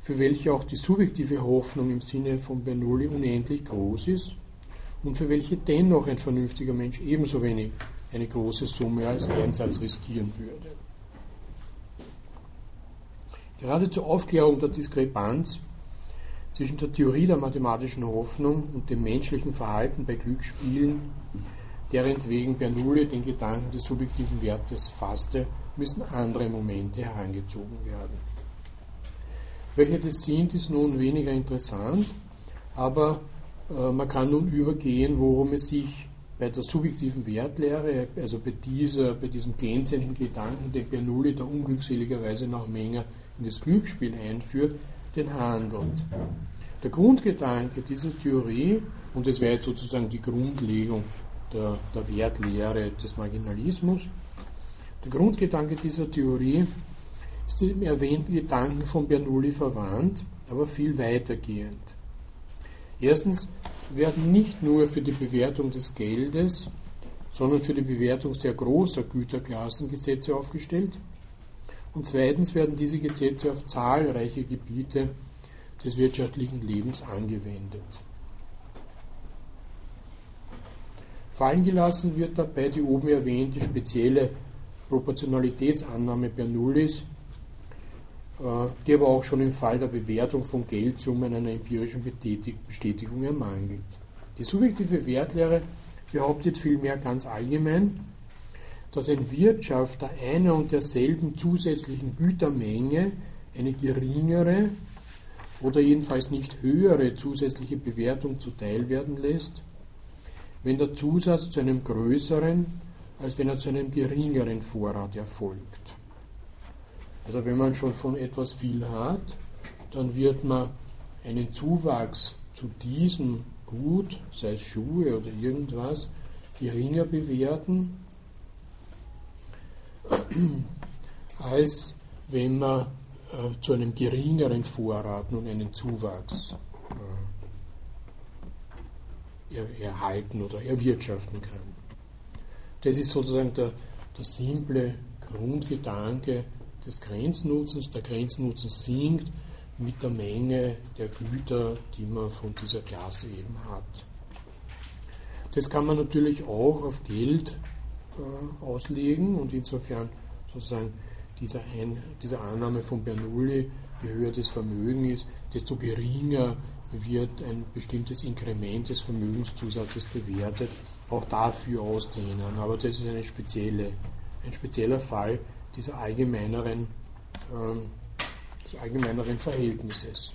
für welche auch die subjektive Hoffnung im Sinne von Bernoulli unendlich groß ist und für welche dennoch ein vernünftiger Mensch ebenso wenig eine große Summe als Einsatz riskieren würde. Gerade zur Aufklärung der Diskrepanz zwischen der Theorie der mathematischen Hoffnung und dem menschlichen Verhalten bei Glücksspielen, deren wegen Bernoulli den Gedanken des subjektiven Wertes fasste, müssen andere Momente herangezogen werden. Welche das sind, ist nun weniger interessant, aber äh, man kann nun übergehen, worum es sich bei der subjektiven Wertlehre, also bei, dieser, bei diesem glänzenden Gedanken, den Bernoulli da unglückseligerweise nach Menger in das Glücksspiel einführt, den handelt. Der Grundgedanke dieser Theorie, und das wäre jetzt sozusagen die Grundlegung der, der Wertlehre des Marginalismus, der Grundgedanke dieser Theorie ist dem erwähnten Gedanken von Bernoulli verwandt, aber viel weitergehend. Erstens werden nicht nur für die Bewertung des Geldes, sondern für die Bewertung sehr großer Güterklassen Gesetze aufgestellt, und zweitens werden diese Gesetze auf zahlreiche Gebiete des wirtschaftlichen Lebens angewendet. Fallen gelassen wird dabei die oben erwähnte spezielle Proportionalitätsannahme Bernoullis, äh, die aber auch schon im Fall der Bewertung von Geldsummen einer empirischen Bestätigung ermangelt. Die subjektive Wertlehre behauptet vielmehr ganz allgemein, dass ein Wirtschafter einer und derselben zusätzlichen Gütermenge eine geringere oder jedenfalls nicht höhere zusätzliche Bewertung zuteil werden lässt, wenn der Zusatz zu einem größeren, als wenn er zu einem geringeren Vorrat erfolgt. Also wenn man schon von etwas viel hat, dann wird man einen Zuwachs zu diesem Gut, sei es Schuhe oder irgendwas, geringer bewerten, [clears throat] als wenn man äh, zu einem geringeren Vorrat nun einen Zuwachs äh, er, erhalten oder erwirtschaften kann. Das ist sozusagen der, der simple Grundgedanke des Grenznutzens. Der Grenznutzen sinkt mit der Menge der Güter, die man von dieser Klasse eben hat. Das kann man natürlich auch auf Geld äh, auslegen und insofern sozusagen diese, Ein diese Annahme von Bernoulli, je höher das Vermögen ist, desto geringer wird ein bestimmtes Inkrement des Vermögenszusatzes bewertet, auch dafür ausdehnen. Aber das ist eine spezielle, ein spezieller Fall dieser allgemeineren, ähm, des allgemeineren Verhältnisses.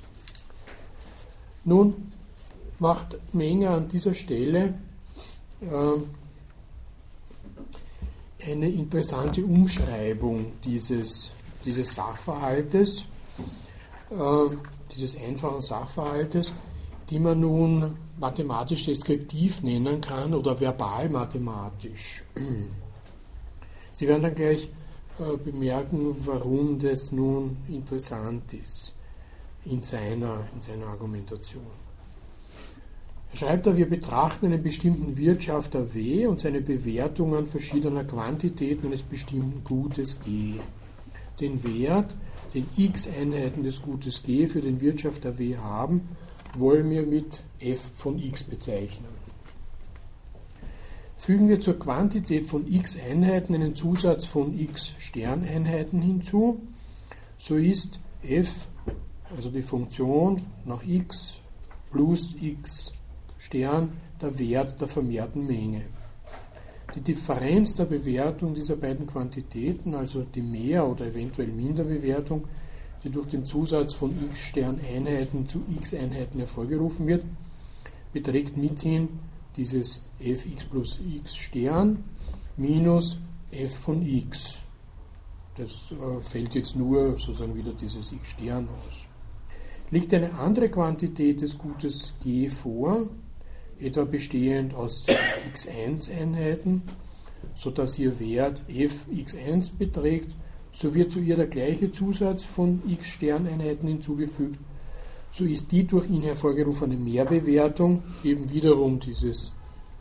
Nun macht Menger an dieser Stelle äh, eine interessante Umschreibung dieses, dieses Sachverhaltes, äh, dieses einfachen Sachverhaltes, die man nun mathematisch deskriptiv nennen kann oder verbal mathematisch. Sie werden dann gleich äh, bemerken, warum das nun interessant ist in seiner, in seiner Argumentation. Er schreibt da, wir betrachten einen bestimmten Wirtschafter W und seine Bewertungen verschiedener Quantitäten eines bestimmten Gutes G. Den Wert, den x Einheiten des Gutes G für den Wirtschafter W haben, wollen wir mit f von x bezeichnen. Fügen wir zur Quantität von x Einheiten einen Zusatz von x Sterneinheiten hinzu, so ist f, also die Funktion nach x plus x Stern der Wert der vermehrten Menge. Die Differenz der Bewertung dieser beiden Quantitäten, also die Mehr- oder eventuell Minderbewertung, die durch den Zusatz von x Sterneinheiten zu x Einheiten hervorgerufen wird, beträgt mithin dieses fx plus x Stern minus f von x. Das äh, fällt jetzt nur sozusagen wieder dieses x Stern aus. Liegt eine andere Quantität des Gutes g vor, etwa bestehend aus x1-Einheiten, sodass ihr Wert fx1 beträgt, so wird zu ihr der gleiche Zusatz von x Sterneinheiten hinzugefügt, so ist die durch ihn hervorgerufene Mehrbewertung eben wiederum dieses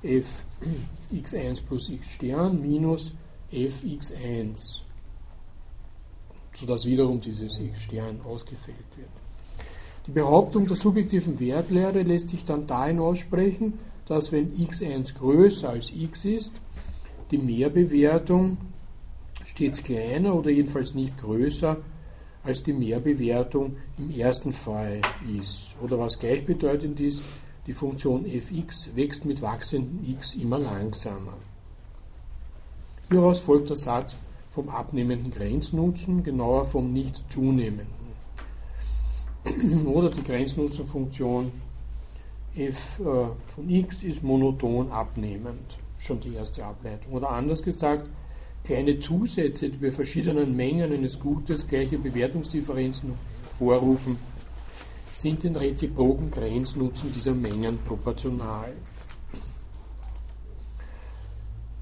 fx1 plus x Stern minus fx1, sodass wiederum dieses x Stern ausgefällt wird. Die Behauptung der subjektiven Wertlehre lässt sich dann dahin aussprechen, dass wenn x1 größer als x ist, die Mehrbewertung stets kleiner oder jedenfalls nicht größer als die Mehrbewertung im ersten Fall ist. Oder was gleichbedeutend ist, die Funktion fx wächst mit wachsendem x immer langsamer. Hieraus folgt der Satz vom abnehmenden Grenznutzen, genauer vom nicht zunehmenden. [clears throat] Oder die Grenznutzenfunktion f äh, von x ist monoton abnehmend, schon die erste Ableitung. Oder anders gesagt, kleine Zusätze, die bei verschiedenen Mengen eines Gutes gleiche Bewertungsdifferenzen vorrufen, sind den reziproken Grenznutzen dieser Mengen proportional.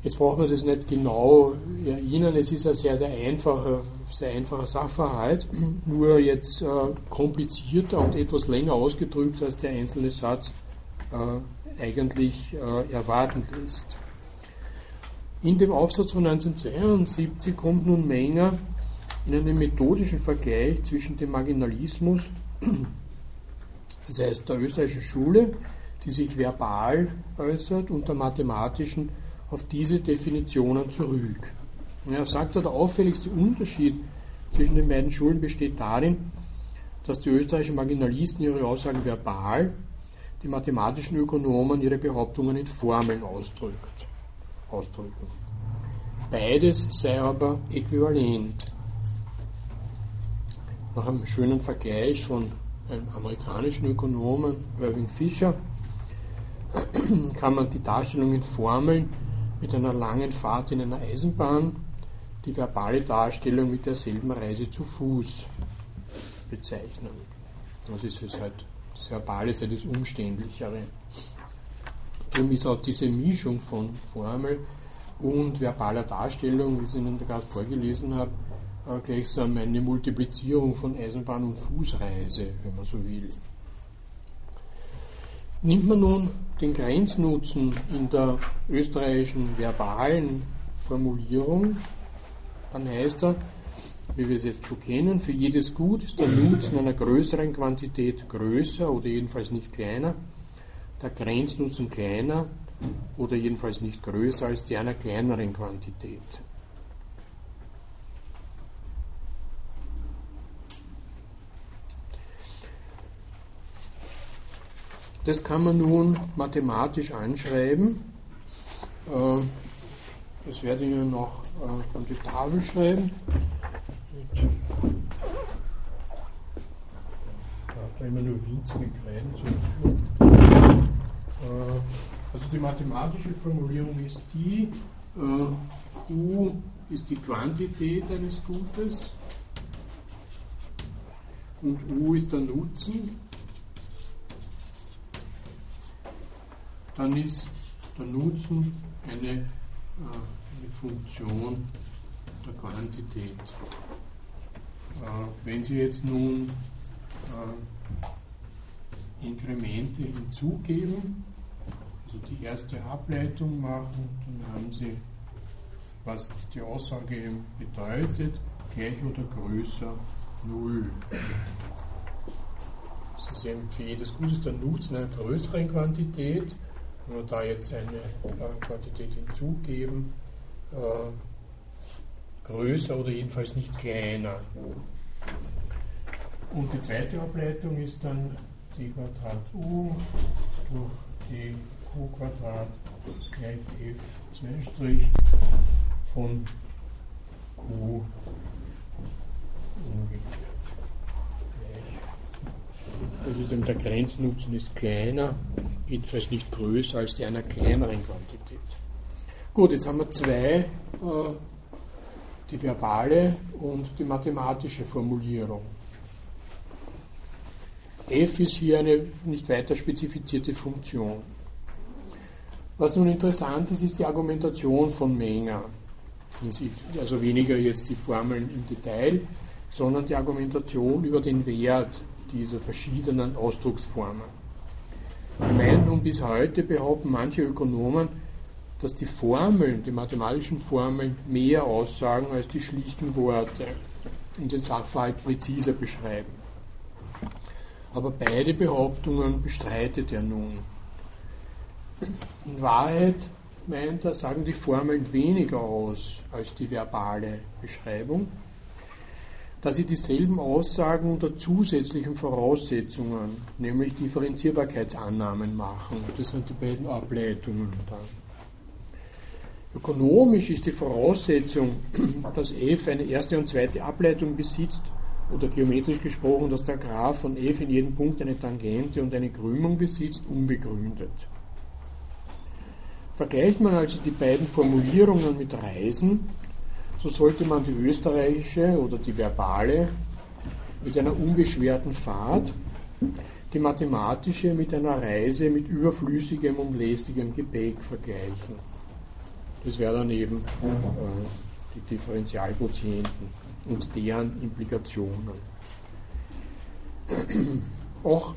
Jetzt braucht man das nicht genau erinnern, es ist ein sehr, sehr einfacher, sehr einfacher Sachverhalt, nur jetzt äh, komplizierter und etwas länger ausgedrückt, als der einzelne Satz äh, eigentlich äh, erwarten lässt. In dem Aufsatz von 1972 kommt nun Menger in einen methodischen Vergleich zwischen dem Marginalismus, das heißt der österreichischen Schule, die sich verbal äußert, und der mathematischen auf diese Definitionen zurück. Und er sagt, der auffälligste Unterschied zwischen den beiden Schulen besteht darin, dass die österreichischen Marginalisten ihre Aussagen verbal, die mathematischen Ökonomen ihre Behauptungen in Formeln ausdrückt ausdrücken. Beides sei aber äquivalent. Nach einem schönen Vergleich von einem amerikanischen Ökonomen, Irving Fisher, [clears throat] kann man die Darstellung in Formeln mit einer langen Fahrt in einer Eisenbahn, die verbale Darstellung mit derselben Reise zu Fuß bezeichnen. Das ist es halt, das Verbale ist halt das Umständlichere. Darum ist auch diese Mischung von Formel und verbaler Darstellung, wie ich Ihnen gerade vorgelesen habe, äh, gleichsam eine Multiplizierung von Eisenbahn und Fußreise, wenn man so will. Nimmt man nun den Grenznutzen in der österreichischen verbalen Formulierung, dann heißt er, wie wir es jetzt schon kennen, für jedes Gut ist der Nutzen einer größeren Quantität größer oder jedenfalls nicht kleiner, der Grenznutzen kleiner oder jedenfalls nicht größer als die einer kleineren Quantität. Das kann man nun mathematisch anschreiben. Äh, das werde ich Ihnen noch äh, an die Tafel schreiben. Da immer nur winzige kleine äh, Also die mathematische Formulierung ist die, U ist die Quantität eines Gutes und U ist der Nutzen dann ist der Nutzen eine, äh, eine Funktion der Quantität. Äh, wenn Sie jetzt nun äh, Inkremente hinzugeben, also die erste Ableitung machen, dann haben Sie, was die Aussage bedeutet, gleich oder größer 0. Sie sehen, für jedes Gut ist der Nutzen einer größeren Quantität wenn wir da jetzt eine äh, Quantität hinzugeben, äh, größer oder jedenfalls nicht kleiner. Und die zweite Ableitung ist dann d Quadrat u durch d q Quadrat gleich f 2' von q umgekehrt. Also der Grenznutzen ist kleiner jedenfalls nicht größer als die einer kleineren Quantität. Gut, jetzt haben wir zwei, äh, die verbale und die mathematische Formulierung. f ist hier eine nicht weiter spezifizierte Funktion. Was nun interessant ist, ist die Argumentation von Menger. Also weniger jetzt die Formeln im Detail, sondern die Argumentation über den Wert dieser verschiedenen Ausdrucksformen. Meinen nun bis heute, behaupten manche Ökonomen, dass die Formeln, die mathematischen Formeln, mehr aussagen als die schlichten Worte und den Sachverhalt präziser beschreiben. Aber beide Behauptungen bestreitet er nun. In Wahrheit meint er, sagen die Formeln weniger aus als die verbale Beschreibung dass sie dieselben Aussagen unter zusätzlichen Voraussetzungen, nämlich Differenzierbarkeitsannahmen machen. Das sind die beiden Ableitungen dann. Ökonomisch ist die Voraussetzung, dass f eine erste und zweite Ableitung besitzt, oder geometrisch gesprochen, dass der Graph von f in jedem Punkt eine Tangente und eine Krümmung besitzt, unbegründet. Vergleicht man also die beiden Formulierungen mit Reisen, so sollte man die österreichische oder die verbale mit einer unbeschwerten Fahrt, die mathematische mit einer Reise mit überflüssigem und lästigem Gepäck vergleichen. Das wäre dann eben äh, die Differentialquotienten und deren Implikationen. [clears throat] Auch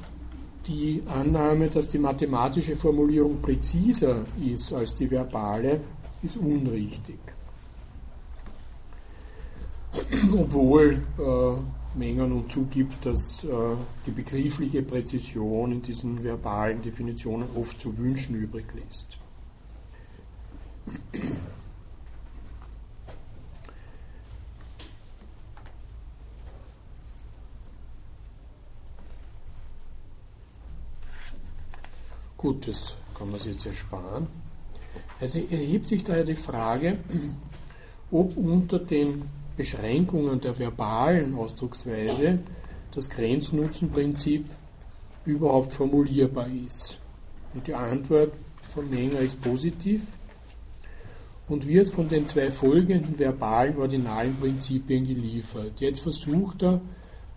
die Annahme, dass die mathematische Formulierung präziser ist als die verbale, ist unrichtig. [clears throat] obwohl äh, nun zugibt, dass äh, die begriffliche Präzision in diesen verbalen Definitionen oft zu wünschen übrig lässt. Gut, das kann man sich jetzt ersparen. Also erhebt sich daher die Frage, ob unter den Beschränkungen der verbalen Ausdrucksweise das Grenznutzenprinzip überhaupt formulierbar ist. Und die Antwort von Menger ist positiv und wird von den zwei folgenden verbalen ordinalen Prinzipien geliefert. Jetzt versucht er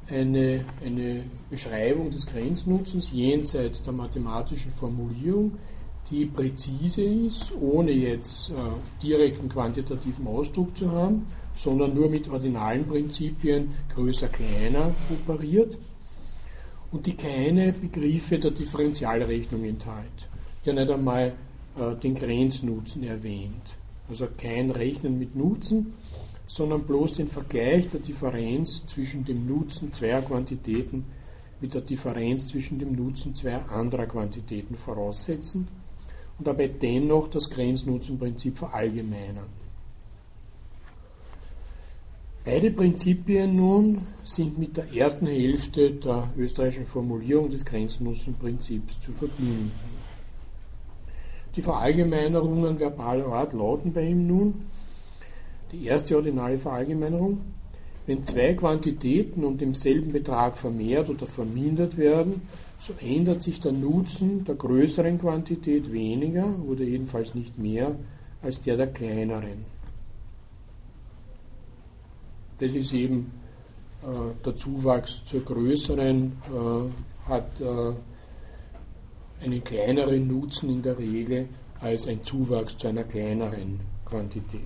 eine, eine Beschreibung des Grenznutzens jenseits der mathematischen Formulierung, die präzise ist, ohne jetzt äh, direkten quantitativen Ausdruck zu haben, sondern nur mit ordinalen Prinzipien größer, kleiner operiert und die keine Begriffe der Differentialrechnung enthält. Ja, nicht einmal äh, den Grenznutzen erwähnt. Also kein Rechnen mit Nutzen, sondern bloß den Vergleich der Differenz zwischen dem Nutzen zweier Quantitäten mit der Differenz zwischen dem Nutzen zweier anderer Quantitäten voraussetzen und dabei dennoch das Grenznutzenprinzip verallgemeinern. Beide Prinzipien nun sind mit der ersten Hälfte der österreichischen Formulierung des Grenznutzenprinzips zu verbinden. Die Verallgemeinerungen verbaler Art lauten bei ihm nun, die erste ordinale Verallgemeinerung, wenn zwei Quantitäten um denselben Betrag vermehrt oder vermindert werden, so ändert sich der Nutzen der größeren Quantität weniger oder jedenfalls nicht mehr als der der kleineren. Das ist eben äh, der Zuwachs zur größeren, äh, hat äh, einen kleineren Nutzen in der Regel als ein Zuwachs zu einer kleineren Quantität.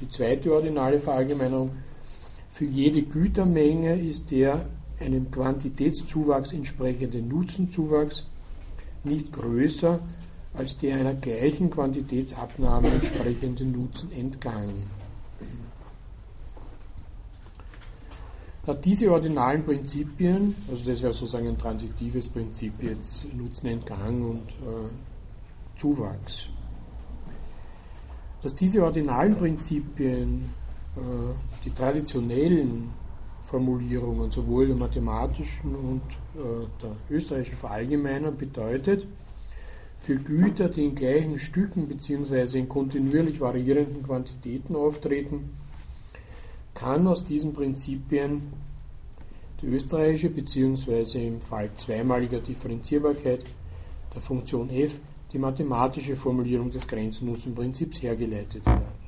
Die zweite ordinale Verallgemeinerung, für jede Gütermenge ist der einem Quantitätszuwachs entsprechende Nutzenzuwachs nicht größer als der einer gleichen Quantitätsabnahme entsprechende Nutzen entgangen. Diese ordinalen Prinzipien, also das wäre sozusagen ein transitives Prinzip, jetzt Nutzenentgang und äh, Zuwachs, dass diese ordinalen Prinzipien äh, die traditionellen Formulierungen sowohl der mathematischen und äh, der österreichischen Verallgemeinern bedeutet, für Güter, die in gleichen Stücken bzw. in kontinuierlich variierenden Quantitäten auftreten, kann aus diesen Prinzipien die österreichische bzw. im Fall zweimaliger Differenzierbarkeit der Funktion f die mathematische Formulierung des Grenznutzenprinzips hergeleitet werden.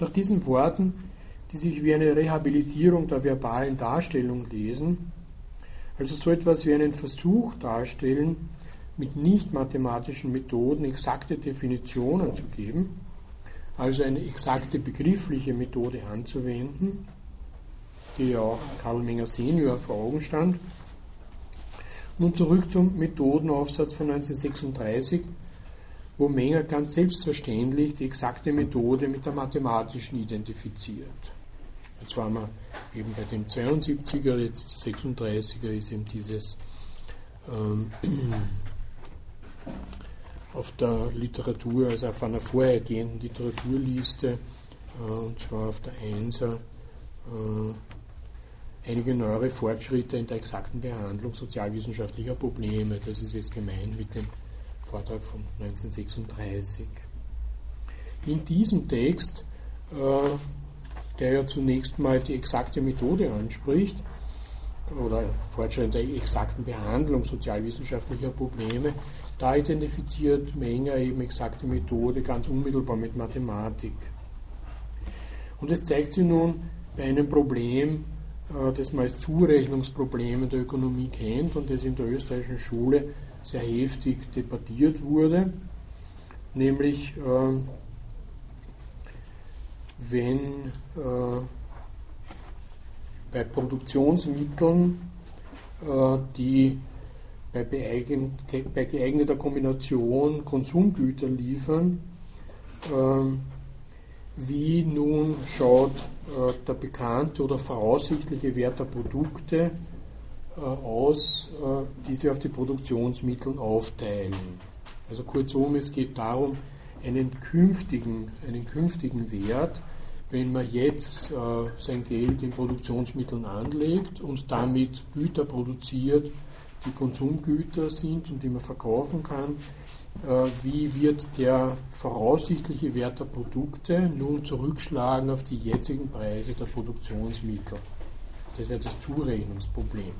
Nach diesen Worten, die sich wie eine Rehabilitierung der verbalen Darstellung lesen, also so etwas wie einen Versuch darstellen, mit nicht mathematischen Methoden exakte Definitionen zu geben, also eine exakte begriffliche Methode anzuwenden, die ja auch Karl Menger Senior vor Augen stand. Nun zurück zum Methodenaufsatz von 1936, wo Menger ganz selbstverständlich die exakte Methode mit der mathematischen identifiziert. Jetzt waren wir eben bei dem 72er, jetzt 36er ist eben dieses ähm, auf der Literatur, also auf einer vorhergehenden Literaturliste, äh, und zwar auf der 1er, äh, einige neuere Fortschritte in der exakten Behandlung sozialwissenschaftlicher Probleme. Das ist jetzt gemeint mit dem Vortrag von 1936. In diesem Text, äh, der ja zunächst mal die exakte Methode anspricht, oder Fortschritte der exakten Behandlung sozialwissenschaftlicher Probleme, da identifiziert Menger eben exakte Methode ganz unmittelbar mit Mathematik. Und es zeigt sich nun bei einem Problem, äh, das man als Zurechnungsproblem in der Ökonomie kennt und das in der österreichischen Schule sehr heftig debattiert wurde, nämlich äh, wenn äh, bei Produktionsmitteln, die bei, bei, geeigneter Kombination Konsumgüter liefern, wie nun schaut äh, der bekannte oder voraussichtliche Wert der Produkte äh, aus, äh, die sie auf die Produktionsmittel aufteilen. Also kurzum, es geht darum, einen künftigen, einen künftigen Wert, wenn man jetzt äh, sein Geld in Produktionsmitteln anlegt und damit Güter produziert, die Konsumgüter sind und die man verkaufen kann, äh, wie wird der voraussichtliche Wert der Produkte nun zurückschlagen auf die jetzigen Preise der Produktionsmittel. Das wäre das Zurechnungsproblem.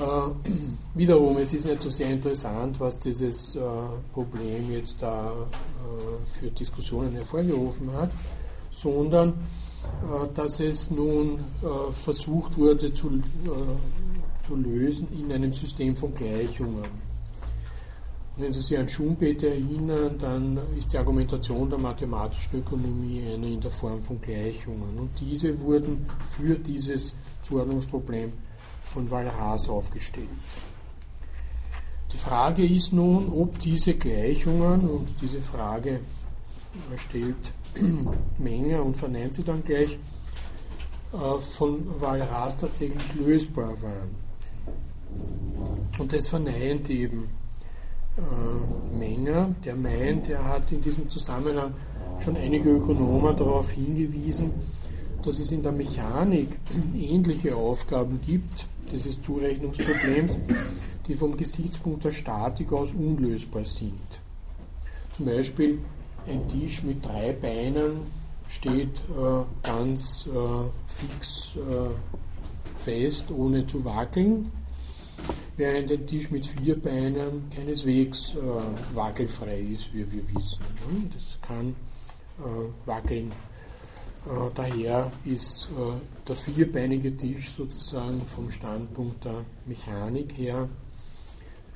Äh, wiederum, es ist nicht so sehr interessant, was dieses äh, Problem jetzt da äh, für Diskussionen hervorgerufen hat, sondern äh, dass es nun äh, versucht wurde zu, zu lösen in einem System von Gleichungen. Wenn Sie sich an Schumpeter erinnern, dann ist die Argumentation der mathematischen Ökonomie eine in der Form von Gleichungen. Und diese wurden für dieses Zuordnungsproblem von Walras aufgestellt. Die Frage ist nun, ob diese Gleichungen, und diese Frage stellt [clears throat] Menger und verneint sie dann gleich, äh, von Walras tatsächlich lösbar waren. Und das verneint eben äh, Menger, der meint, er hat in diesem Zusammenhang schon einige Ökonomen darauf hingewiesen, dass es in der Mechanik [clears throat] ähnliche Aufgaben gibt, dieses Zurechnungsproblems, die vom Gesichtspunkt der Statik aus unlösbar sind. Zum Beispiel ein Tisch mit drei Beinen steht äh, ganz äh, fix äh, fest, ohne zu wackeln, während ein Tisch mit vier Beinen keineswegs äh, wackelfrei ist, wie wir wissen. Ne? Das kann äh, wackeln. Äh, daher ist der vierbeinige Tisch sozusagen vom Standpunkt der Mechanik her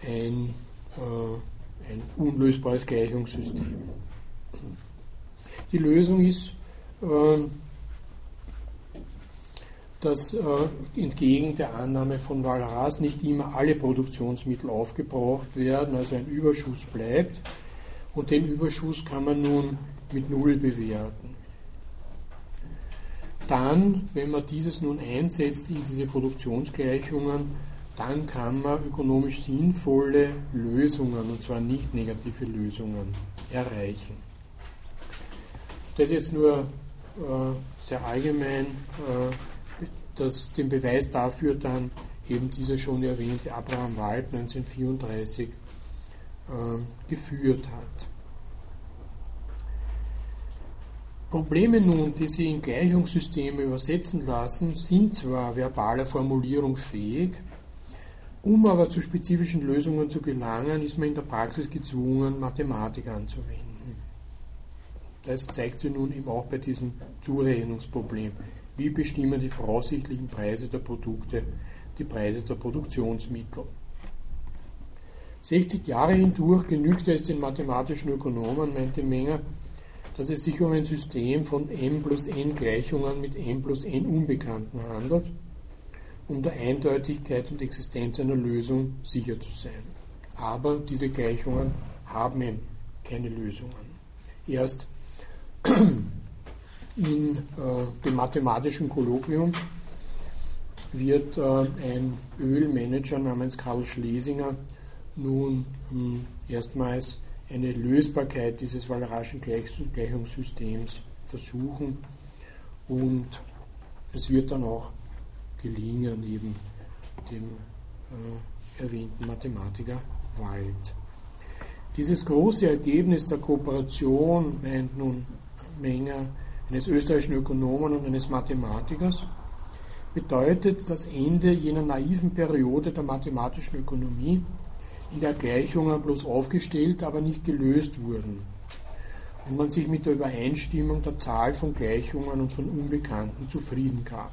ein, ein unlösbares Gleichungssystem. Die Lösung ist, ähm, dass äh, entgegen der Annahme von Walras nicht immer alle Produktionsmittel aufgebraucht werden, also ein Überschuss bleibt. Und den Überschuss kann man nun mit Null bewerten. Dann, wenn man dieses nun einsetzt in diese Produktionsgleichungen, dann kann man ökonomisch sinnvolle Lösungen, und zwar nicht negative Lösungen, erreichen. Das ist jetzt nur äh, sehr allgemein, äh, dass den Beweis dafür dann eben dieser schon erwähnte Abraham Wald 1934 äh, geführt hat. Probleme nun, die Sie in Gleichungssysteme übersetzen lassen, sind zwar verbaler Formulierung fähig, um aber zu spezifischen Lösungen zu gelangen, ist man in der Praxis gezwungen, Mathematik anzuwenden. Das zeigt sich nun eben auch bei diesem Zurechnungsproblem. Wie bestimmen die voraussichtlichen Preise der Produkte die Preise der Produktionsmittel? 60 Jahre hindurch genügte es den mathematischen Ökonomen, meinte Menger, dass es sich um ein System von m plus n Gleichungen mit m plus n Unbekannten handelt, um der Eindeutigkeit und Existenz einer Lösung sicher zu sein. Aber diese Gleichungen haben eben keine Lösungen. Erst in äh, dem mathematischen Kolloquium wird äh, ein Ölmanager namens Karl Schlesinger nun hm, erstmals eine Lösbarkeit dieses Wallerarschen Gleichungssystems versuchen und es wird dann auch gelingen, neben dem äh, erwähnten Mathematiker Wald. Dieses große Ergebnis der Kooperation meint nun Menger, eines österreichischen Ökonomen und eines Mathematikers, bedeutet das Ende jener naiven Periode der mathematischen Ökonomie, in der Gleichungen bloß aufgestellt, aber nicht gelöst wurden und man sich mit der Übereinstimmung der Zahl von Gleichungen und von Unbekannten zufrieden gab.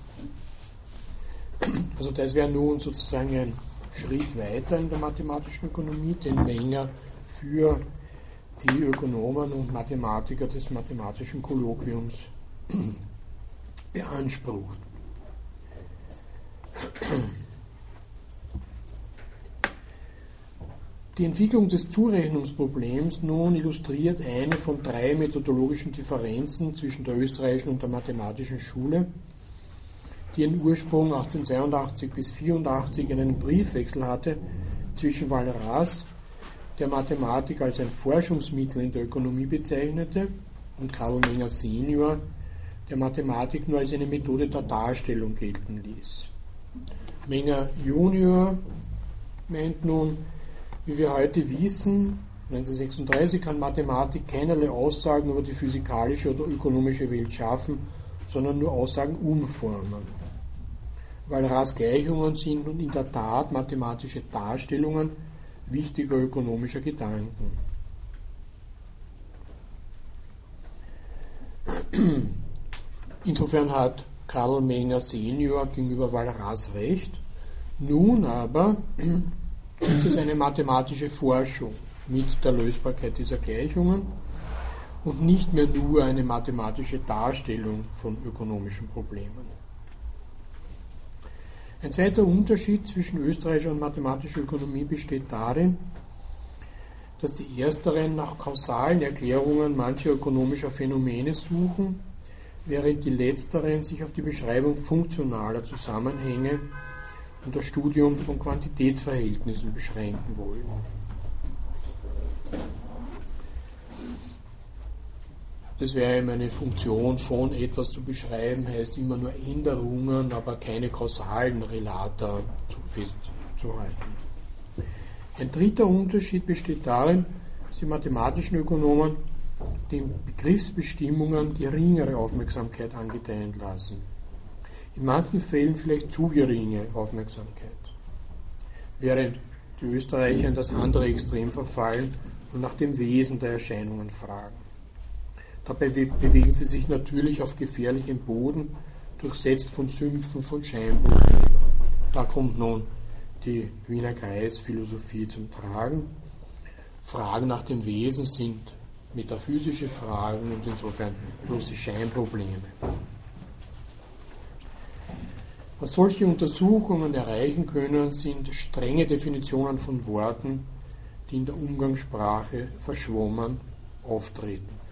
Also das wäre nun sozusagen ein Schritt weiter in der mathematischen Ökonomie, den Menger für die Ökonomen und Mathematiker des mathematischen Kolloquiums [clears throat] beansprucht. Die Entwicklung des Zurechnungsproblems nun illustriert eine von drei methodologischen Differenzen zwischen der österreichischen und der mathematischen Schule, die ihren Ursprung 1882 bis 1884 in einem Briefwechsel hatte zwischen Walras der Mathematik als ein Forschungsmittel in der Ökonomie bezeichnete und Karl Menger Senior der Mathematik nur als eine Methode der Darstellung gelten ließ. Menger Junior meint nun, wie wir heute wissen, 1936 kann Mathematik keinerlei Aussagen über die physikalische oder ökonomische Welt schaffen, sondern nur Aussagen umformen. Weil Ras Gleichungen sind und in der Tat mathematische Darstellungen wichtiger ökonomischer Gedanken. Insofern hat Karl Menger Senior gegenüber Walras recht. Nun aber gibt es eine mathematische Forschung mit der Lösbarkeit dieser Gleichungen und nicht mehr nur eine mathematische Darstellung von ökonomischen Problemen. Ein zweiter Unterschied zwischen österreichischer und mathematischer Ökonomie besteht darin, dass die ersteren nach kausalen Erklärungen mancher ökonomischer Phänomene suchen, während die letzteren sich auf die Beschreibung funktionaler Zusammenhänge und das Studium von Quantitätsverhältnissen beschränken wollen. Das wäre eben eine Funktion von etwas zu beschreiben, heißt immer nur Änderungen, aber keine kausalen Relata festzuhalten. Ein dritter Unterschied besteht darin, dass die mathematischen Ökonomen den Begriffsbestimmungen geringere Aufmerksamkeit angedeihen lassen. In manchen Fällen vielleicht zu geringe Aufmerksamkeit. Während die Österreicher in das andere Extrem verfallen und nach dem Wesen der Erscheinungen fragen. Dabei bewegen sie sich natürlich auf gefährlichem Boden, durchsetzt von Sümpfen von Scheinproblemen. Da kommt nun die Wiener Kreisphilosophie zum Tragen. Fragen nach dem Wesen sind metaphysische Fragen und insofern bloße Scheinprobleme. Was solche Untersuchungen erreichen können, sind strenge Definitionen von Worten, die in der Umgangssprache verschwommen auftreten.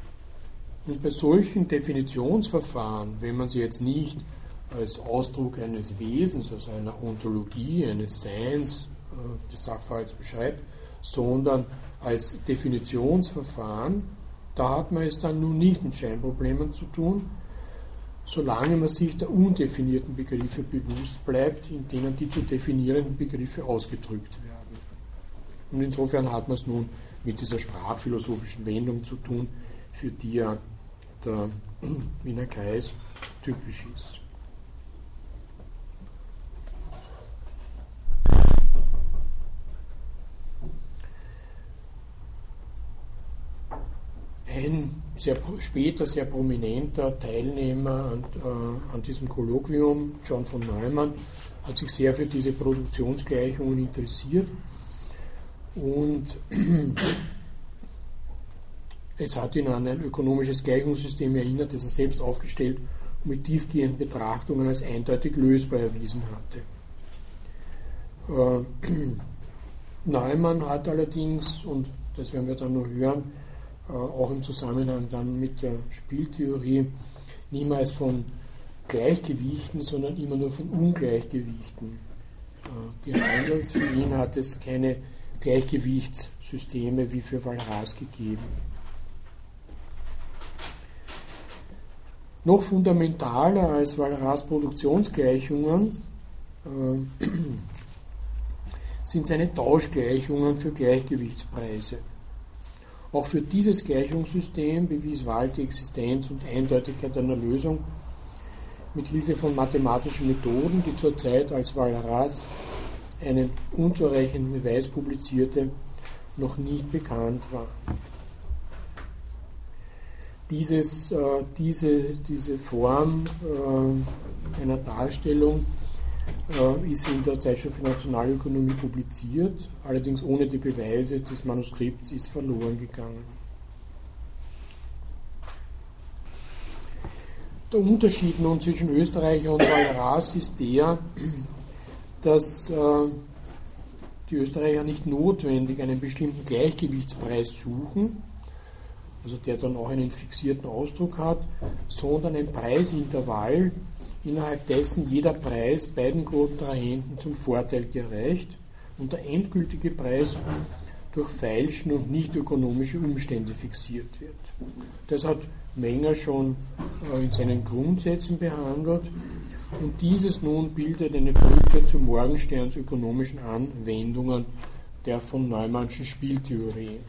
Und bei solchen Definitionsverfahren, wenn man sie jetzt nicht als Ausdruck eines Wesens, also einer Ontologie, eines Seins äh, des Sachverhalts beschreibt, sondern als Definitionsverfahren, da hat man es dann nun nicht mit Scheinproblemen zu tun, solange man sich der undefinierten Begriffe bewusst bleibt, in denen die zu definierenden Begriffe ausgedrückt werden. Und insofern hat man es nun mit dieser sprachphilosophischen Wendung zu tun, für die ja der [clears throat] Wiener Kreis typisch ist. Ein sehr, später sehr prominenter Teilnehmer an, äh, an diesem Kolloquium, John von Neumann, hat sich sehr für diese Produktionsgleichungen interessiert und [clears throat] es hat ihn an ein ökonomisches Gleichungssystem erinnert, das er selbst aufgestellt und mit tiefgehenden Betrachtungen als eindeutig lösbar erwiesen hatte. Äh, [clears throat] Neumann hat allerdings, und das werden wir dann noch hören, äh, auch im Zusammenhang dann mit der Spieltheorie, niemals von Gleichgewichten, sondern immer nur von Ungleichgewichten äh, gehandelt. Für ihn hat es keine Gleichgewichtssysteme wie für Walras gegeben. Noch fundamentaler als Walras Produktionsgleichungen äh, [clears throat] sind seine Tauschgleichungen für Gleichgewichtspreise. Auch für dieses Gleichungssystem bewies Wahl die Existenz und Eindeutigkeit einer Lösung mit Hilfe von mathematischen Methoden, die zur Zeit, als Walras einen unzureichenden Beweis publizierte, noch nicht bekannt waren dieses, äh, diese, diese Form äh, einer Darstellung äh, ist in der Zeitschrift für Nationalökonomie publiziert, allerdings ohne die Beweise des Manuskripts ist verloren gegangen. Der Unterschied nun zwischen Österreicher und Walras ist der, dass äh, die Österreicher nicht notwendig einen bestimmten Gleichgewichtspreis suchen, also der dann auch einen fixierten Ausdruck hat, sondern ein Preisintervall, innerhalb dessen jeder Preis beiden Kontrahenten zum Vorteil gereicht und der endgültige Preis durch Feilschen und nicht ökonomische Umstände fixiert wird. Das hat Menger schon äh, in seinen Grundsätzen behandelt und dieses nun bildet eine Brücke zu Morgensterns ökonomischen Anwendungen der von Neumannschen Spieltheorie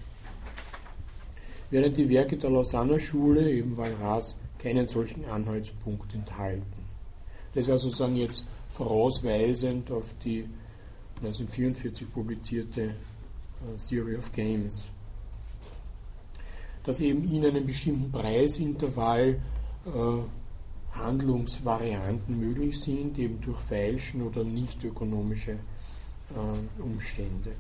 während die Werke der Lausanner Schule, eben Walras, keinen solchen Anhaltspunkt enthalten. Das war sozusagen jetzt vorausweisend auf die 1944 publizierte äh, Theory of Games, dass eben in einem bestimmten Preisintervall äh, Handlungsvarianten möglich sind, eben durch Feilschen oder nicht ökonomische äh, Umstände.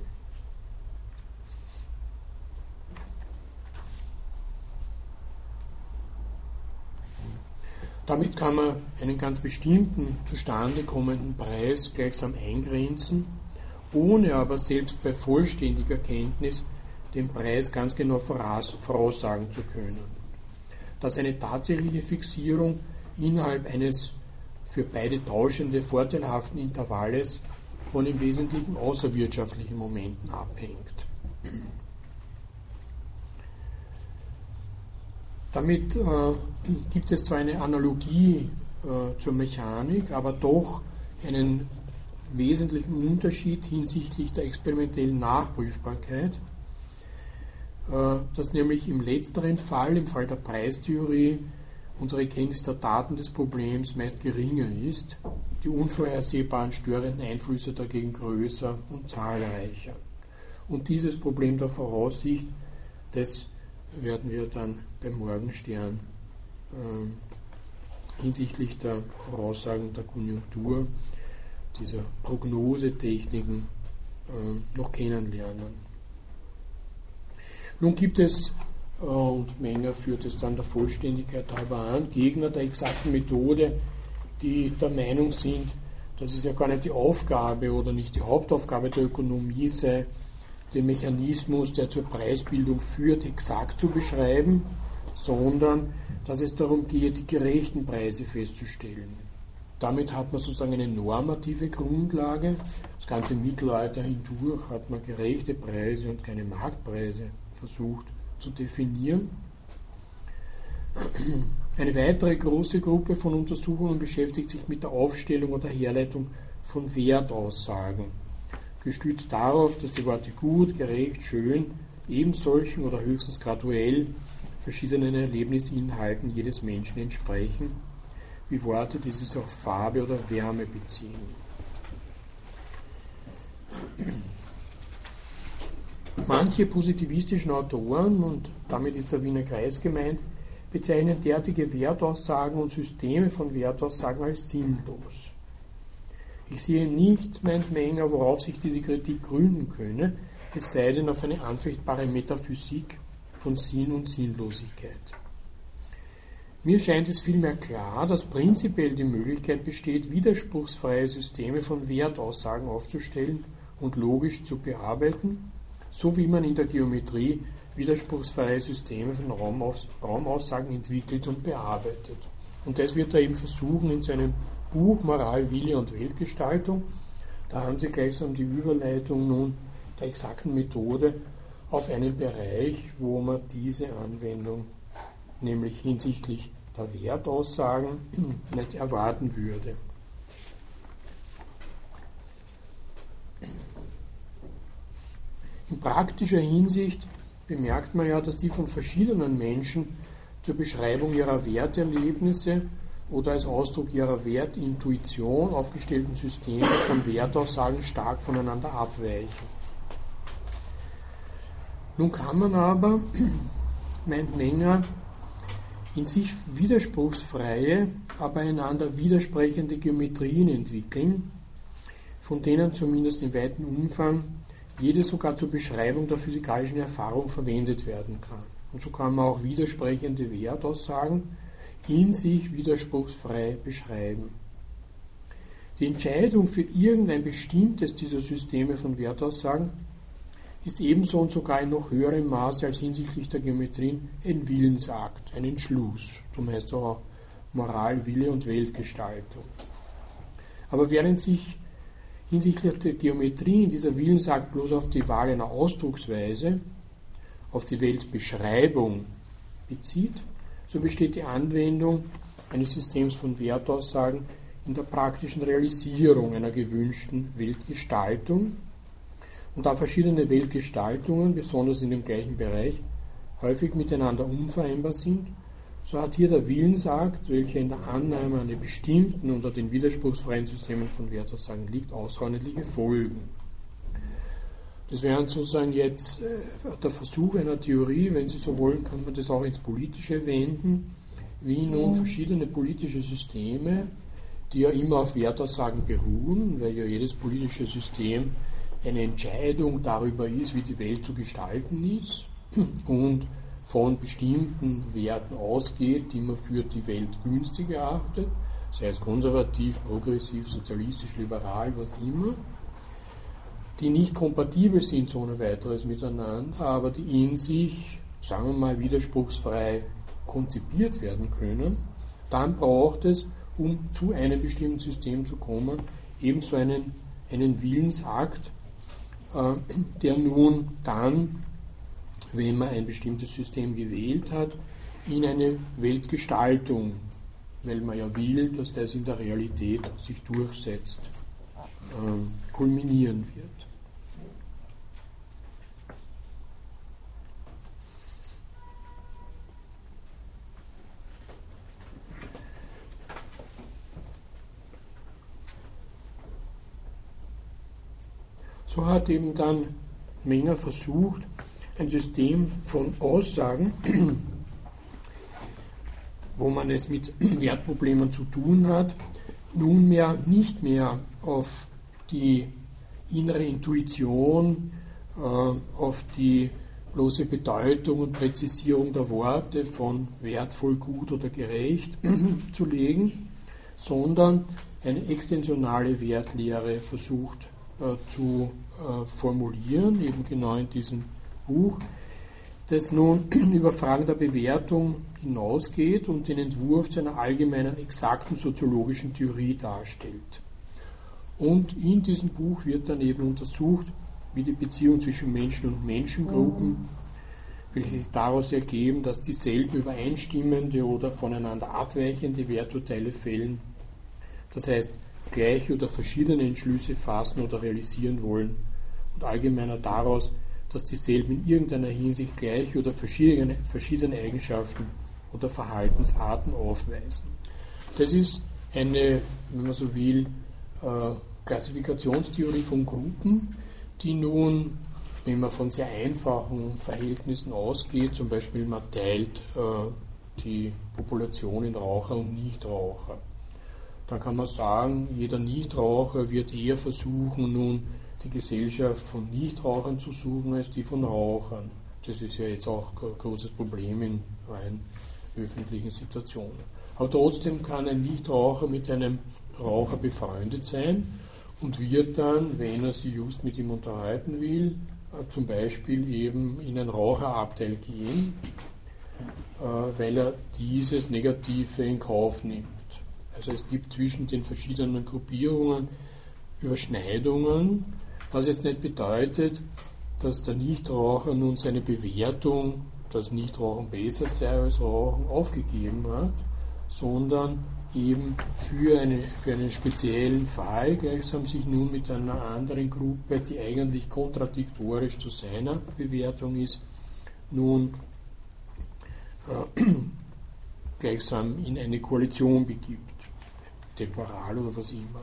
Damit kann man einen ganz bestimmten zustande kommenden Preis gleichsam eingrenzen, ohne aber selbst bei vollständiger Kenntnis den Preis ganz genau voraussagen zu können. Dass eine tatsächliche Fixierung innerhalb eines für beide tauschende vorteilhaften Intervalles von im Wesentlichen außerwirtschaftlichen Momenten abhängt. Damit äh, gibt es zwar eine Analogie äh, zur Mechanik, aber doch einen wesentlichen Unterschied hinsichtlich der experimentellen Nachprüfbarkeit, äh, dass nämlich im letzteren Fall, im Fall der Preistheorie, unsere Kenntnis der Daten des Problems meist geringer ist, die unvorhersehbaren störenden Einflüsse dagegen größer und zahlreicher. Und dieses Problem der Voraussicht, das werden wir dann beim Morgenstern äh, hinsichtlich der Voraussagen der Konjunktur, dieser Prognosetechniken äh, noch kennenlernen. Nun gibt es, äh, und Menger führt es dann der Vollständigkeit halber an, Gegner der exakten Methode, die der Meinung sind, dass es ja gar nicht die Aufgabe oder nicht die Hauptaufgabe der Ökonomie sei, den Mechanismus, der zur Preisbildung führt, exakt zu beschreiben, sondern dass es darum geht, die gerechten Preise festzustellen. Damit hat man sozusagen eine normative Grundlage. Das ganze Mittelalter hindurch hat man gerechte Preise und keine Marktpreise versucht zu definieren. Eine weitere große Gruppe von Untersuchungen beschäftigt sich mit der Aufstellung oder Herleitung von Wertaussagen gestützt darauf, dass die Worte gut, gerecht, schön eben solchen oder höchstens graduell verschiedenen Erlebnisinhalten jedes Menschen entsprechen, wie Worte, die sich auf Farbe oder Wärme beziehen. Manche positivistischen Autoren, und damit ist der Wiener Kreis gemeint, bezeichnen derartige Wertaussagen und Systeme von Wertaussagen als sinnlos. Ich sehe nicht, meint Menger, worauf sich diese Kritik gründen könne, es sei denn auf eine anfechtbare Metaphysik von Sinn und Sinnlosigkeit. Mir scheint es vielmehr klar, dass prinzipiell die Möglichkeit besteht, widerspruchsfreie Systeme von Wertaussagen aufzustellen und logisch zu bearbeiten, so wie man in der Geometrie widerspruchsfreie Systeme von Raumaus Raumaussagen entwickelt und bearbeitet. Und das wird er eben versuchen, in seinem Buch Moral, Wille und Weltgestaltung. Da haben Sie gleichsam die Überleitung nun der exakten Methode auf einen Bereich, wo man diese Anwendung, nämlich hinsichtlich der Wertaussagen, [clears throat] nicht erwarten würde. In praktischer Hinsicht bemerkt man ja, dass die von verschiedenen Menschen zur Beschreibung ihrer Werterlebnisse oder als Ausdruck ihrer Wertintuition aufgestellten Systeme von Wertaussagen stark voneinander abweichen. Nun kann man aber, [clears throat] meint Menger, in sich widerspruchsfreie, aber einander widersprechende Geometrien entwickeln, von denen zumindest in weitem Umfang jede sogar zur Beschreibung der physikalischen Erfahrung verwendet werden kann. Und so kann man auch widersprechende Wertaussagen in sich widerspruchsfrei beschreiben. Die Entscheidung für irgendein bestimmtes dieser Systeme von Wertaussagen ist ebenso und sogar in noch höherem Maße als hinsichtlich der Geometrien ein Willensakt, ein Entschluss. Darum heißt es auch Moral, Wille und Weltgestaltung. Aber während sich hinsichtlich der Geometrie in dieser Willensakt bloß auf die Wahl einer Ausdrucksweise, auf die Weltbeschreibung bezieht, so besteht die Anwendung eines Systems von Wertaussagen in der praktischen Realisierung einer gewünschten Weltgestaltung. Und da verschiedene Weltgestaltungen, besonders in dem gleichen Bereich, häufig miteinander unvereinbar sind, so hat hier der Willensakt, welcher in der Annahme an den bestimmten unter den widerspruchsfreien Systemen von Wertaussagen liegt, außerordentliche Folgen. Das wäre sozusagen jetzt äh, der Versuch einer Theorie, wenn Sie so wollen, kann man das auch ins Politische wenden, wie nun mhm. verschiedene politische Systeme, die ja immer auf Wertaussagen beruhen, weil ja jedes politische System eine Entscheidung darüber ist, wie die Welt zu gestalten ist und von bestimmten Werten ausgeht, die man für die Welt günstig erachtet, sei es konservativ, progressiv, sozialistisch, liberal, was immer, die nicht kompatibel sind so ohne weiteres miteinander, aber die in sich, sagen wir mal, widerspruchsfrei konzipiert werden können, dann braucht es, um zu einem bestimmten System zu kommen, ebenso einen, einen Willensakt, der nun dann, wenn man ein bestimmtes System gewählt hat, in eine Weltgestaltung, weil man ja will, dass das in der Realität sich durchsetzt, äh, kulminieren wird. So hat eben dann Menger versucht, ein System von Aussagen, [clears throat] wo man es mit [clears throat] Wertproblemen zu tun hat, nunmehr nicht mehr auf die innere Intuition, äh, auf die bloße Bedeutung und Präzisierung der Worte von wertvoll, gut oder gerecht [clears throat] zu legen, sondern eine extensionale Wertlehre versucht äh, zu äh, formulieren, eben genau in diesem Buch, das nun [clears throat] über Fragen der Bewertung hinausgeht und den Entwurf zu einer allgemeinen, exakten soziologischen Theorie darstellt. Und in diesem Buch wird dann eben untersucht, wie die Beziehung zwischen Menschen und Menschengruppen, welche sich daraus ergeben, dass dieselben übereinstimmende oder voneinander abweichende Werturteile fällen. Das heißt, gleiche oder verschiedene Entschlüsse fassen oder realisieren wollen und allgemeiner daraus, dass dieselben in irgendeiner Hinsicht gleiche oder verschiedene, verschiedene Eigenschaften oder Verhaltensarten aufweisen. Das ist eine, wenn man so will, äh, Klassifikationstheorie von Gruppen, die nun, wenn man von sehr einfachen Verhältnissen ausgeht, zum Beispiel man teilt äh, die Population in Raucher und Nichtraucher, dann kann man sagen, jeder Nichtraucher wird eher versuchen, nun die Gesellschaft von Nichtrauchern zu suchen, als die von Rauchern. Das ist ja jetzt auch ein großes Problem in rein öffentlichen Situationen. Aber trotzdem kann ein Nichtraucher mit einem Raucher befreundet sein und wird dann, wenn er sich just mit ihm unterhalten will, äh, zum Beispiel eben in ein Raucherabteil gehen, äh, weil er dieses Negative in Kauf nimmt. Also es gibt zwischen den verschiedenen Gruppierungen Überschneidungen, was jetzt nicht bedeutet, dass der Nichtraucher nun seine Bewertung, dass Nichtrauchen besser sei als Rauchen, aufgegeben hat, sondern eben für, eine, für einen speziellen Fall gleichsam sich nun mit einer anderen Gruppe, die eigentlich kontradiktorisch zu seiner Bewertung ist, nun äh, [clears throat] gleichsam in eine Koalition begibt temporal oder was immer.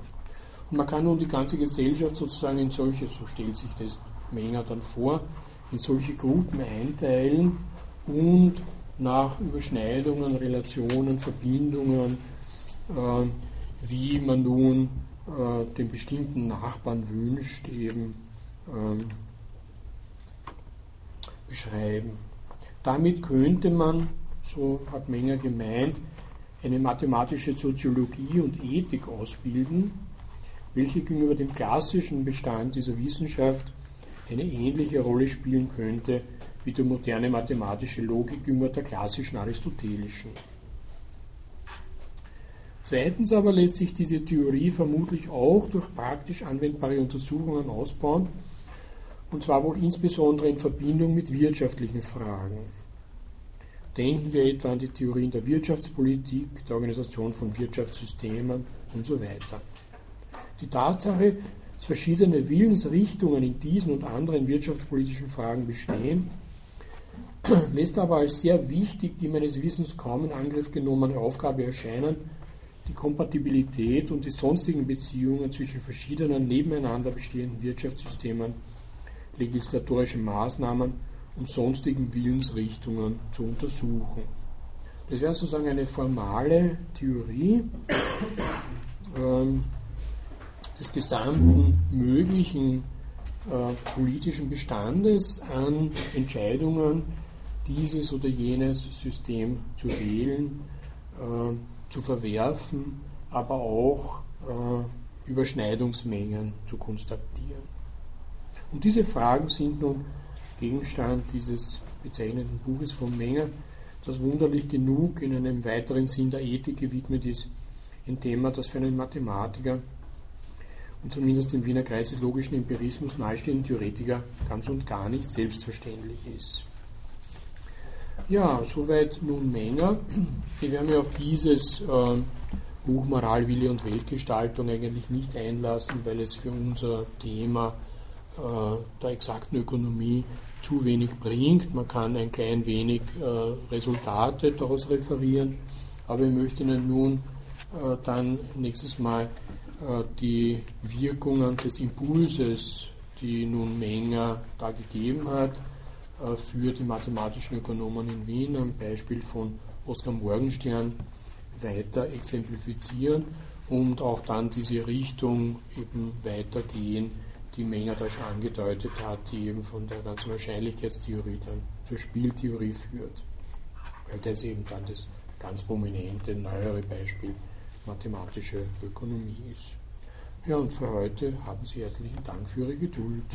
Und man kann nun die ganze Gesellschaft sozusagen in solche, so stellt sich das Menger dann vor, in solche Gruppen einteilen und nach Überschneidungen, Relationen, Verbindungen, äh, wie man nun äh, den bestimmten Nachbarn wünscht, eben äh, beschreiben. Damit könnte man, so hat Menger gemeint, eine mathematische Soziologie und Ethik ausbilden, welche gegenüber dem klassischen Bestand dieser Wissenschaft eine ähnliche Rolle spielen könnte wie die moderne mathematische Logik gegenüber der klassischen aristotelischen. Zweitens aber lässt sich diese Theorie vermutlich auch durch praktisch anwendbare Untersuchungen ausbauen, und zwar wohl insbesondere in Verbindung mit wirtschaftlichen Fragen. Denken wir etwa an die Theorien der Wirtschaftspolitik, der Organisation von Wirtschaftssystemen und so weiter. Die Tatsache, dass verschiedene Willensrichtungen in diesen und anderen wirtschaftspolitischen Fragen bestehen, [clears throat] lässt aber als sehr wichtig die meines Wissens kaum in Angriff genommene Aufgabe erscheinen, die Kompatibilität und die sonstigen Beziehungen zwischen verschiedenen nebeneinander bestehenden Wirtschaftssystemen, legislatorischen Maßnahmen und sonstigen Willensrichtungen zu untersuchen. Das wäre sozusagen eine formale Theorie ähm, des gesamten möglichen äh, politischen Bestandes an Entscheidungen, dieses oder jenes System zu wählen, äh, zu verwerfen, aber auch äh, Überschneidungsmengen zu konstatieren. Und diese Fragen sind nun Gegenstand dieses bezeichneten Buches von Menger, das wunderlich genug in einem weiteren Sinn der Ethik gewidmet ist, ein Thema, das für einen Mathematiker und zumindest im Wiener Kreis des logischen Empirismus nahestehenden Theoretiker ganz und gar nicht selbstverständlich ist. Ja, soweit nun Menger. Ich werde mich auf dieses äh, Buch Moral, Wille und Weltgestaltung eigentlich nicht einlassen, weil es für unser Thema äh, der exakten Ökonomie zu wenig bringt. Man kann ein klein wenig äh, Resultate daraus referieren, aber ich möchte Ihnen nun äh, dann nächstes Mal äh, die Wirkungen des Impulses, die nun Menger da gegeben hat, äh, für die mathematischen Ökonomen in Wien am Beispiel von Oskar Morgenstern weiter exemplifizieren und auch dann diese Richtung eben weitergehen, die Menger da schon angedeutet hat, die eben von der ganzen Wahrscheinlichkeitstheorie dann zur Spieltheorie führt. Weil das eben dann das ganz prominente, neuere Beispiel mathematische Ökonomie ist. Ja, und für heute haben Sie herzlichen Dank für Ihre Geduld.